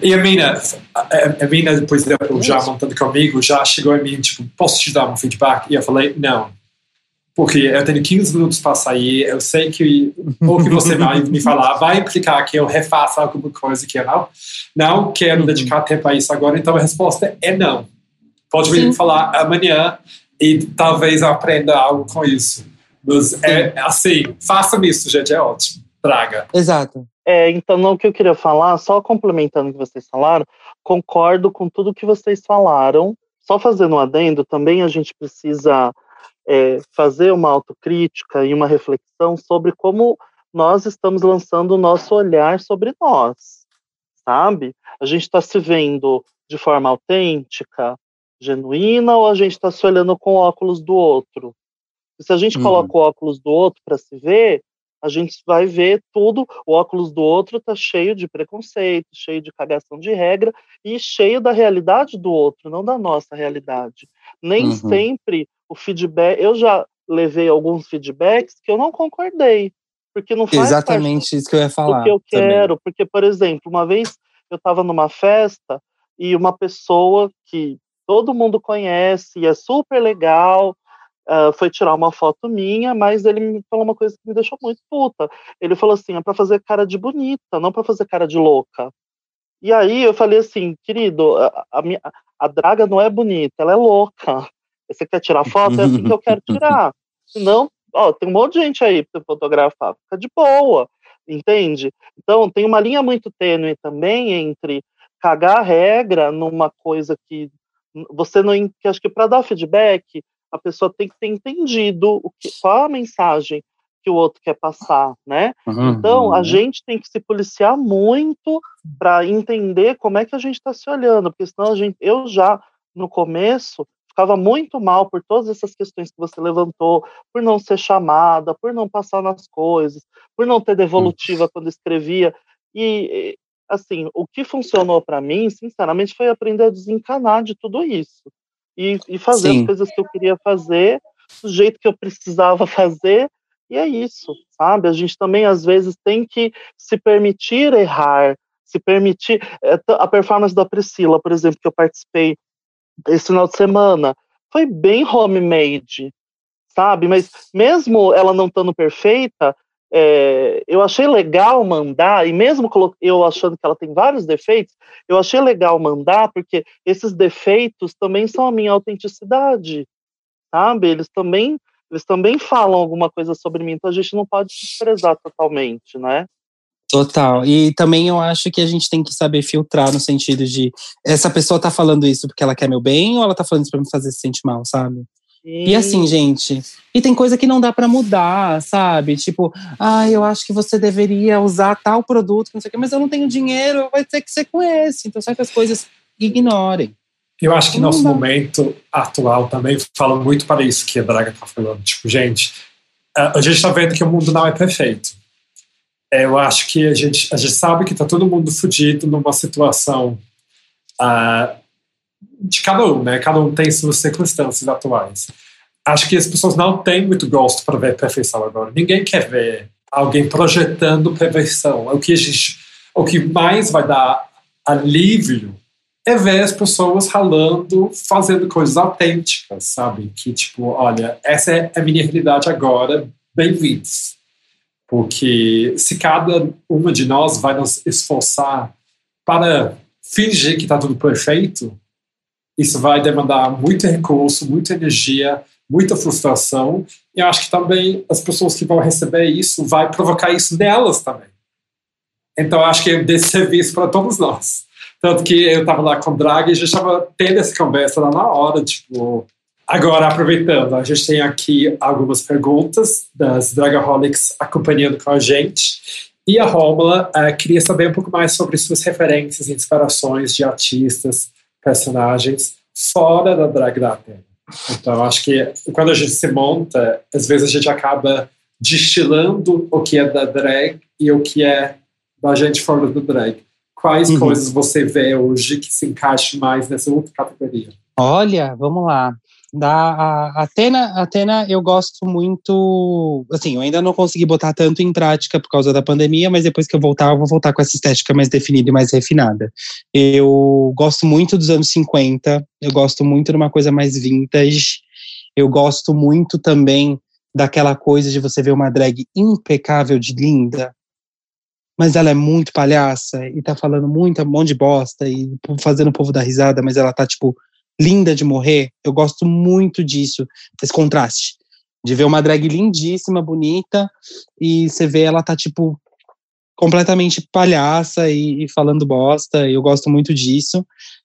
Speaker 3: E a Mina, a, Mina, por exemplo, já montando comigo, já chegou a mim, tipo, posso te dar um feedback? E eu falei, não porque eu tenho 15 minutos para sair, eu sei que o que você vai me falar vai implicar que eu refaça alguma coisa que eu não, não quero uhum. dedicar tempo a isso agora, então a resposta é não. Pode vir me falar amanhã e talvez aprenda algo com isso. Mas é assim, façam isso, gente, é ótimo. Traga.
Speaker 1: Exato.
Speaker 4: É, então, não, o que eu queria falar, só complementando o que vocês falaram, concordo com tudo que vocês falaram. Só fazendo um adendo, também a gente precisa é, fazer uma autocrítica e uma reflexão sobre como nós estamos lançando o nosso olhar sobre nós, sabe? A gente está se vendo de forma autêntica, genuína, ou a gente está se olhando com óculos do outro? E se a gente uhum. coloca o óculos do outro para se ver, a gente vai ver tudo, o óculos do outro está cheio de preconceito, cheio de cagação de regra e cheio da realidade do outro, não da nossa realidade. Nem uhum. sempre o feedback, eu já levei alguns feedbacks que eu não concordei, porque não faz
Speaker 1: Exatamente isso que eu ia falar.
Speaker 4: O que eu também. quero, porque por exemplo, uma vez eu estava numa festa e uma pessoa que todo mundo conhece, e é super legal, uh, foi tirar uma foto minha, mas ele me falou uma coisa que me deixou muito puta. Ele falou assim: é para fazer cara de bonita, não para fazer cara de louca. E aí eu falei assim, querido, a, a, minha, a draga não é bonita, ela é louca. Você quer tirar foto? É assim que eu quero tirar. Senão, ó, tem um monte de gente aí para fotografar, fica de boa, entende? Então, tem uma linha muito tênue também entre cagar a regra numa coisa que você não. que acho que para dar feedback, a pessoa tem que ter entendido o que, qual a mensagem que o outro quer passar, né? Uhum. Então a gente tem que se policiar muito para entender como é que a gente está se olhando, porque senão a gente, eu já no começo ficava muito mal por todas essas questões que você levantou, por não ser chamada, por não passar nas coisas, por não ter devolutiva uhum. quando escrevia. E assim, o que funcionou para mim, sinceramente, foi aprender a desencanar de tudo isso e, e fazer Sim. as coisas que eu queria fazer do jeito que eu precisava fazer. E é isso, sabe? A gente também, às vezes, tem que se permitir errar, se permitir. É, a performance da Priscila, por exemplo, que eu participei esse final de semana, foi bem homemade, sabe? Mas mesmo ela não estando perfeita, é, eu achei legal mandar, e mesmo eu achando que ela tem vários defeitos, eu achei legal mandar, porque esses defeitos também são a minha autenticidade, sabe? Eles também, eles também falam alguma coisa sobre mim, então a gente não pode desprezar totalmente, né?
Speaker 1: Total. E também eu acho que a gente tem que saber filtrar no sentido de essa pessoa tá falando isso porque ela quer meu bem ou ela tá falando isso pra me fazer se sentir mal, sabe? E assim, gente, e tem coisa que não dá para mudar, sabe? Tipo, ah, eu acho que você deveria usar tal produto, não sei o quê, mas eu não tenho dinheiro, vai ter que ser com esse. Então, certas coisas ignorem.
Speaker 3: Eu acho que nosso momento atual também fala muito para isso que a Braga está falando. Tipo, gente, a gente está vendo que o mundo não é perfeito. É, eu acho que a gente, a gente sabe que está todo mundo fudido numa situação uh, de cada um, né? Cada um tem suas circunstâncias atuais. Acho que as pessoas não têm muito gosto para ver perfeição agora. Ninguém quer ver alguém projetando perfeição. O que a gente, o que mais vai dar alívio é ver as pessoas ralando, fazendo coisas autênticas, sabe? Que tipo, olha, essa é a minha realidade agora, bem-vindos. Porque se cada uma de nós vai nos esforçar para fingir que está tudo perfeito, isso vai demandar muito recurso, muita energia, muita frustração. E eu acho que também as pessoas que vão receber isso vai provocar isso nelas também. Então eu acho que é desse serviço para todos nós. Tanto que eu estava lá com o Drag e já estava tendo essa conversa lá na hora, tipo. Agora, aproveitando, a gente tem aqui algumas perguntas das Dragaholics acompanhando com a gente. E a Rômula uh, queria saber um pouco mais sobre suas referências e inspirações de artistas personagens fora da drag da Atena. Então, acho que quando a gente se monta, às vezes a gente acaba destilando o que é da drag e o que é da gente fora do drag. Quais uhum. coisas você vê hoje que se encaixe mais nessa outra categoria?
Speaker 1: Olha, vamos lá da Atena, Atena eu gosto muito, assim, eu ainda não consegui botar tanto em prática por causa da pandemia, mas depois que eu voltar, eu vou voltar com essa estética mais definida e mais refinada. Eu gosto muito dos anos 50, eu gosto muito de uma coisa mais vintage, eu gosto muito também daquela coisa de você ver uma drag impecável de linda, mas ela é muito palhaça e tá falando muito um monte de bosta e fazendo o povo dar risada, mas ela tá tipo linda de morrer. Eu gosto muito disso, desse contraste. De ver uma drag lindíssima, bonita, e você vê ela tá, tipo, completamente palhaça e, e falando bosta. Eu gosto muito disso.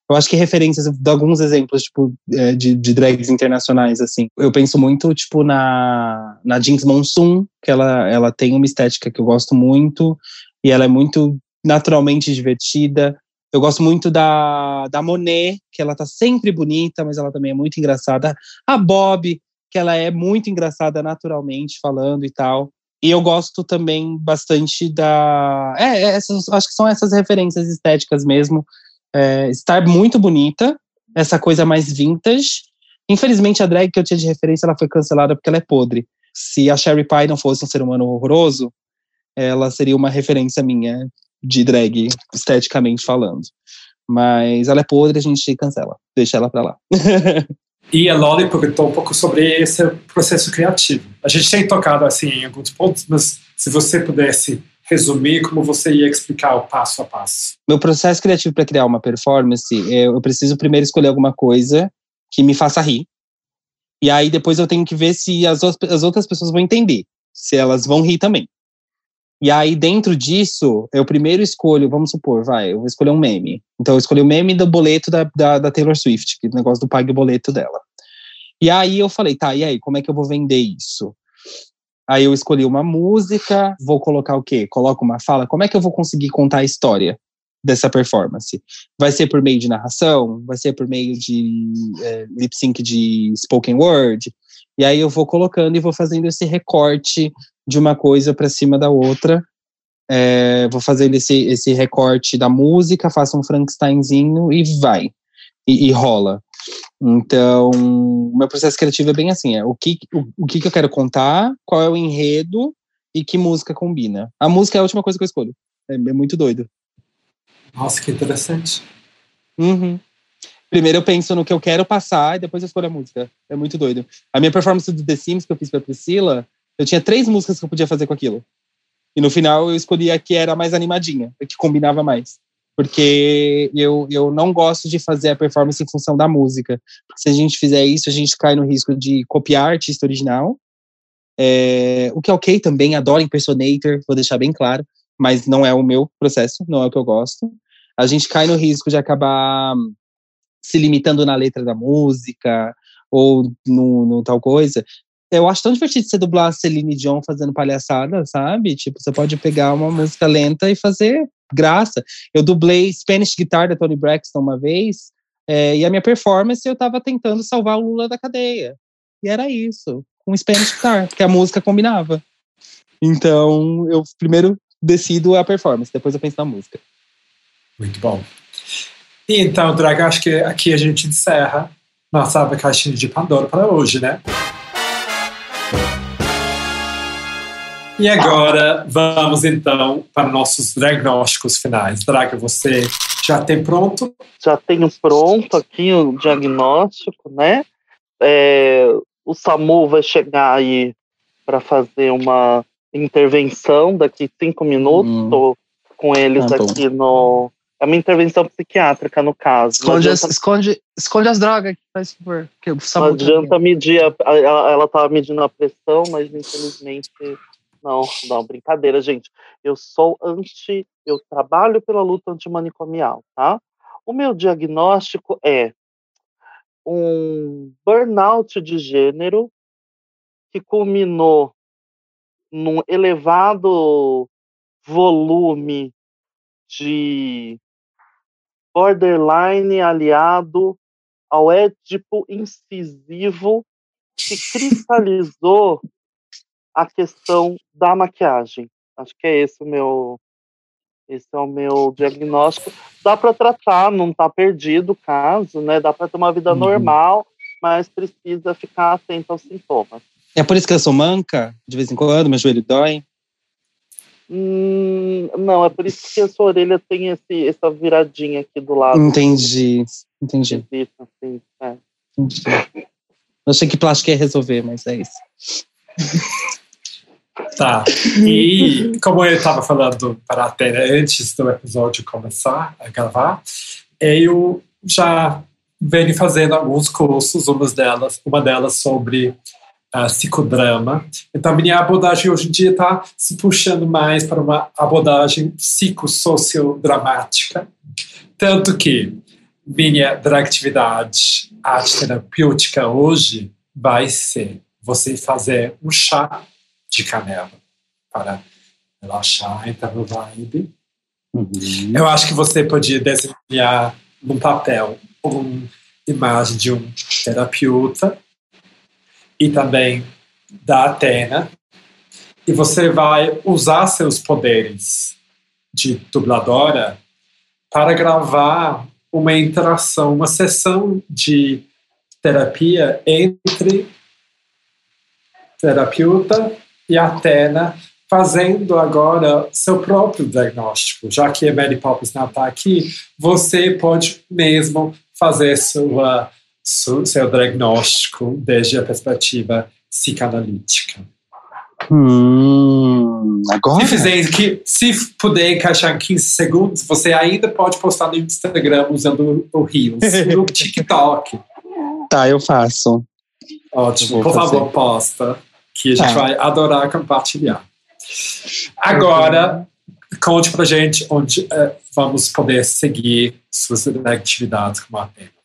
Speaker 1: Eu acho que referências, de alguns exemplos, tipo, é, de, de, drags internacionais, assim. Eu penso muito, tipo, na, na Jinx Monsoon, que ela, ela tem uma estética que eu gosto muito, e ela é muito naturalmente divertida. Eu gosto muito da, da Monet, que ela tá sempre bonita, mas ela também é muito engraçada. A Bob, que ela é muito engraçada naturalmente, falando e tal. E eu gosto também bastante da. É, é essas, acho que são essas referências estéticas mesmo é, estar muito bonita, essa coisa mais vintage. Infelizmente, a drag que eu tinha de referência ela foi cancelada porque ela é podre. Se a Sherry Pie não fosse um ser humano horroroso, ela seria uma referência minha de drag, esteticamente falando. Mas ela é podre, a gente cancela. Deixa ela pra lá.
Speaker 5: e a Loli perguntou um pouco sobre esse processo criativo. A gente tem tocado assim em alguns pontos, mas se você pudesse resumir como você ia explicar o passo a passo?
Speaker 1: Meu processo criativo para criar uma performance, eu preciso primeiro escolher alguma coisa que me faça rir. E aí depois eu tenho que ver se as, as outras pessoas vão entender, se elas vão rir também. E aí, dentro disso, eu primeiro escolho, vamos supor, vai, eu vou escolher um meme. Então, eu escolhi o meme do boleto da, da, da Taylor Swift, que é o negócio do pague o boleto dela. E aí eu falei, tá, e aí, como é que eu vou vender isso? Aí eu escolhi uma música, vou colocar o quê? Coloco uma fala. Como é que eu vou conseguir contar a história dessa performance? Vai ser por meio de narração? Vai ser por meio de é, lip sync de spoken word? E aí eu vou colocando e vou fazendo esse recorte de uma coisa para cima da outra. É, vou fazendo esse, esse recorte da música, faço um Frankensteinzinho e vai. E, e rola. Então, meu processo criativo é bem assim: é o que, o, o que, que eu quero contar, qual é o enredo e que música combina. A música é a última coisa que eu escolho. É, é muito doido.
Speaker 5: Nossa, que interessante.
Speaker 1: Uhum. Primeiro eu penso no que eu quero passar e depois eu escolho a música. É muito doido. A minha performance do The Sims que eu fiz pra Priscila, eu tinha três músicas que eu podia fazer com aquilo. E no final eu escolhi a que era mais animadinha, a que combinava mais porque eu, eu não gosto de fazer a performance em função da música. Se a gente fizer isso, a gente cai no risco de copiar artista original, é, o que é ok também, adoro impersonator, vou deixar bem claro, mas não é o meu processo, não é o que eu gosto. A gente cai no risco de acabar se limitando na letra da música ou no, no tal coisa. Eu acho tão divertido você dublar Celine Dion fazendo palhaçada, sabe? Tipo, você pode pegar uma música lenta e fazer graça. Eu dublei Spanish Guitar da Tony Braxton uma vez, é, e a minha performance eu estava tentando salvar o Lula da cadeia. E era isso, com Spanish Guitar, porque a música combinava. Então, eu primeiro decido a performance, depois eu penso na música.
Speaker 5: Muito bom. Então, Draga, acho que aqui a gente encerra nossa caixinha de Pandora para hoje, né? E agora vamos então para nossos diagnósticos finais. Draga, você já tem pronto?
Speaker 4: Já tenho pronto aqui o diagnóstico, né? É, o SAMU vai chegar aí para fazer uma intervenção daqui cinco minutos. Estou hum. com eles ah, aqui no. É uma intervenção psiquiátrica, no caso.
Speaker 1: Esconde, adianta... as, esconde, esconde as drogas, faz favor. Que
Speaker 4: não adianta medir, a, ela estava medindo a pressão, mas infelizmente não, não, brincadeira, gente. Eu sou anti, eu trabalho pela luta antimanicomial, tá? O meu diagnóstico é um burnout de gênero que culminou num elevado volume de borderline aliado ao édipo incisivo que cristalizou a questão da maquiagem. Acho que é esse o meu esse é o meu diagnóstico. Dá para tratar, não está perdido o caso, né? Dá para ter uma vida uhum. normal, mas precisa ficar atento aos sintomas.
Speaker 1: É por isso que eu sou manca, de vez em quando, meu joelho dói?
Speaker 4: Hum, não, é por isso que a sua orelha tem esse, essa viradinha aqui do lado.
Speaker 1: Entendi, entendi. Assim, é. entendi. Eu achei que plástico ia resolver, mas é isso.
Speaker 5: Tá. E como eu estava falando para a Tere antes do episódio começar a gravar, eu já venho fazendo alguns cursos, uma delas, uma delas sobre
Speaker 3: uh, psicodrama. Então, minha abordagem hoje em dia está se puxando mais para uma abordagem psicossociodramática. Tanto que minha dragatividade arte terapêutica hoje vai ser você fazer um chá de canela para relaxar, entrar no vibe. Uhum. Eu acho que você podia desenhar num papel uma imagem de um terapeuta e também da Atena. E você vai usar seus poderes de dubladora para gravar uma interação, uma sessão de terapia entre terapeuta e Atena, fazendo agora seu próprio diagnóstico. Já que a Mary Poppins não está aqui, você pode mesmo fazer sua, seu diagnóstico desde a perspectiva psicanalítica.
Speaker 1: Hum, agora?
Speaker 3: Se, fizer, que, se puder encaixar em 15 segundos, você ainda pode postar no Instagram usando o Reels, no TikTok.
Speaker 1: Tá, eu faço.
Speaker 3: Ótimo, por favor, posta, que a gente tá. vai adorar compartilhar. Agora, conte pra gente onde uh, vamos poder seguir suas atividades como Atena.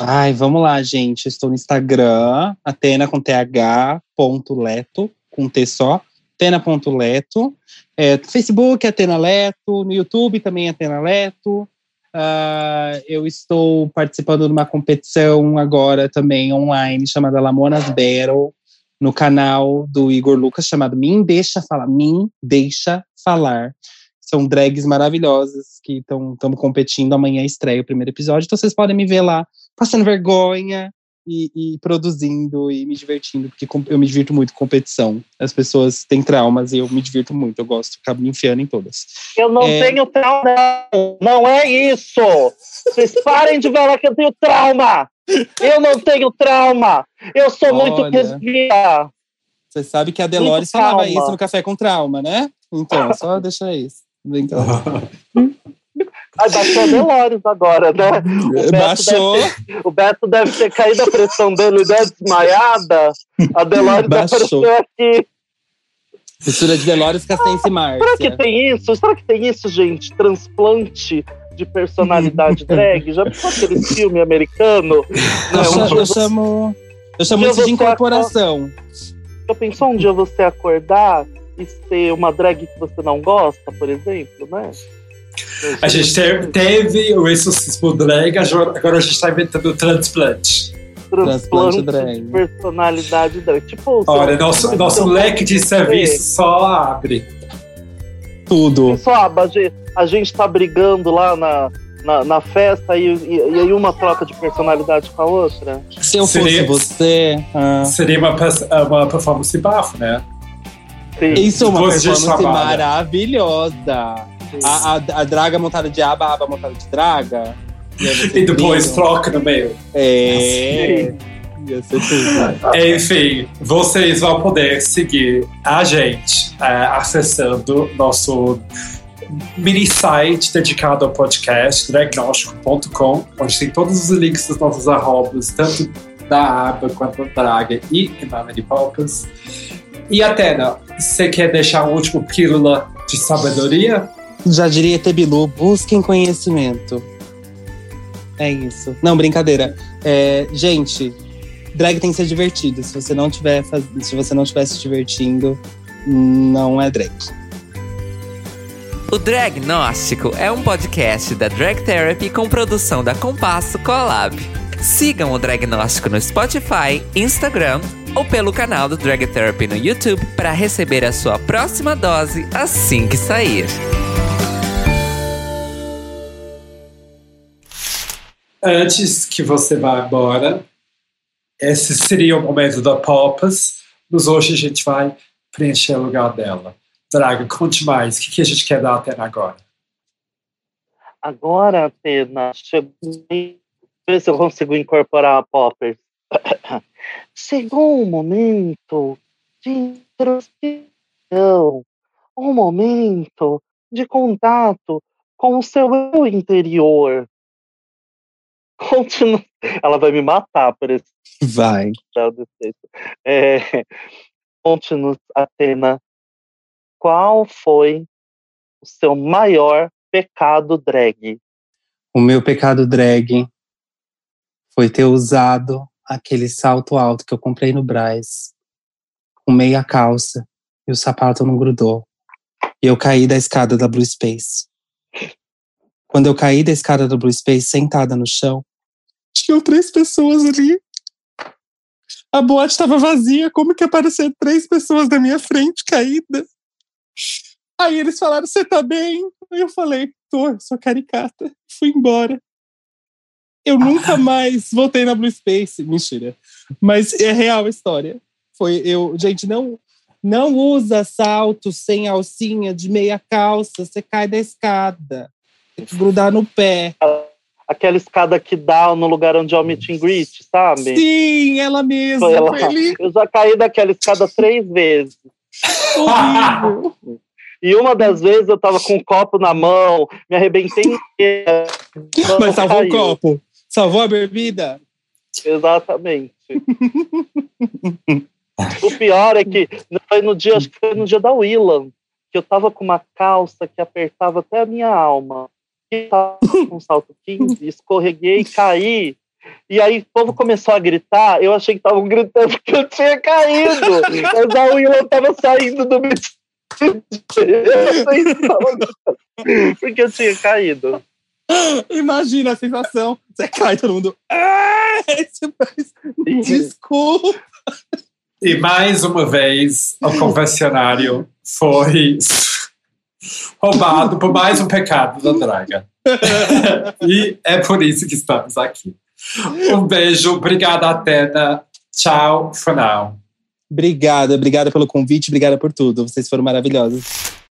Speaker 1: Ai, vamos lá, gente. Estou no Instagram, Atena com TH, ponto Leto com T só, Atena.leto. É, Facebook, Atena Leto. No YouTube também, Atena Leto. Uh, eu estou participando de uma competição agora também online chamada Lamonas Battle no canal do Igor Lucas chamado Mim Deixa Falar. Mim Deixa Falar. São drags maravilhosas que estão competindo. Amanhã estreia o primeiro episódio. Então vocês podem me ver lá passando vergonha, e, e, produzindo e me divertindo, porque eu me divirto muito com competição. As pessoas têm traumas e eu me divirto muito, eu gosto, acabo me enfiando em todas.
Speaker 4: Eu não é... tenho trauma, não. não é isso! Vocês parem de falar que eu tenho trauma! Eu não tenho trauma! Eu sou Olha, muito resguia!
Speaker 1: Você sabe que a Delores falava isso no Café com Trauma, né? Então, só deixa isso. Vem cá.
Speaker 4: Ai, baixou a Delores agora, né?
Speaker 1: O baixou.
Speaker 4: Ter, o Beto deve ter caído a pressão dele, né? Desmaiada. A Delores baixou. apareceu aqui.
Speaker 1: Mistura de Delores Castense Márcia.
Speaker 4: Será que tem isso? Será que tem isso, gente? Transplante de personalidade drag? Já viu aquele filme americano?
Speaker 1: Eu, chamo, eu chamo, eu chamo isso de incorporação.
Speaker 4: Já pensou um dia você acordar e ser uma drag que você não gosta, por exemplo, né?
Speaker 3: A gente teve o exorcismo drag, agora a gente está inventando o transplante.
Speaker 4: Transplante drag. Personalidade drag. Tipo,
Speaker 3: Olha, nosso, nosso leque de serviço só abre.
Speaker 1: Tudo.
Speaker 4: Só abre. A gente está brigando lá na, na, na, festa e, e, e, aí uma troca de personalidade com a outra?
Speaker 1: Se eu seria, fosse você.
Speaker 3: Ah. Seria uma, uma performance bafo, né?
Speaker 1: Sim. Isso é uma performance maravilhosa. A, a, a, draga montada de aba, a aba montada de draga.
Speaker 3: E, e depois troca no meio.
Speaker 1: É. Tudo.
Speaker 3: Enfim, vocês vão poder seguir a gente é, acessando nosso mini site dedicado ao podcast, dragnóstico.com, onde tem todos os links dos nossos arrobas, tanto da aba quanto da draga e Emmanuel Palpas. E Atena, você quer deixar uma última pílula de sabedoria?
Speaker 1: Já diria Tebilu, busquem conhecimento. É isso. Não, brincadeira. É, gente, drag tem que ser divertido. Se você não tiver, se você não estiver se divertindo, não é drag.
Speaker 2: O Dragnóstico é um podcast da Drag Therapy com produção da Compasso Collab. Sigam o Dragnóstico no Spotify, Instagram ou pelo canal do Drag Therapy no YouTube para receber a sua próxima dose assim que sair.
Speaker 3: Antes que você vá embora, esse seria o momento da Popas, mas hoje a gente vai preencher o lugar dela. Draga, conte mais. O que, a gente quer dar até agora?
Speaker 4: Agora, apenas, ver se eu consigo incorporar a Poppers. Chegou um momento de introspecção, um momento de contato com o seu eu interior. Conte-nos Ela vai me matar por esse
Speaker 1: Vai.
Speaker 4: é, Conte-nos, Atena, qual foi o seu maior pecado drag?
Speaker 1: O meu pecado drag foi ter usado aquele salto alto que eu comprei no Braz, com meia calça, e o sapato não grudou. E eu caí da escada da Blue Space. Quando eu caí da escada da Blue Space, sentada no chão, tinham três pessoas ali. A boate estava vazia, como que apareceram três pessoas na minha frente, caída? Aí eles falaram, você tá bem? Aí eu falei, tô, sou caricata. Fui embora. Eu nunca mais voltei na Blue Space. Mentira. Mas é real a história. Foi eu, gente, não não usa salto sem alcinha de meia calça, você cai da escada. Grudar no pé.
Speaker 4: Aquela escada que dá no lugar onde é o meet and greet, sabe?
Speaker 1: Sim, ela mesma.
Speaker 4: Ela, eu já caí daquela escada três vezes.
Speaker 1: Horrível.
Speaker 4: E uma das vezes eu tava com um copo na mão, me arrebentei inteira.
Speaker 1: Mas salvou o copo. Salvou a bebida.
Speaker 4: Exatamente. o pior é que foi no dia, acho que foi no dia da Willan, que eu tava com uma calça que apertava até a minha alma. Um salto 15, escorreguei, caí. E aí o povo começou a gritar, eu achei que estavam gritando que eu tinha caído. Mas a Willan tava saindo do meu porque eu tinha caído.
Speaker 1: Imagina a sensação. Você cai, todo mundo. Ah, Desculpa.
Speaker 5: E mais uma vez, o confessionário foi roubado por mais um pecado da draga. e é por isso que estamos aqui. Um beijo, obrigada, Atena. Tchau, for now.
Speaker 1: Obrigada, obrigada pelo convite, obrigada por tudo. Vocês foram maravilhosos.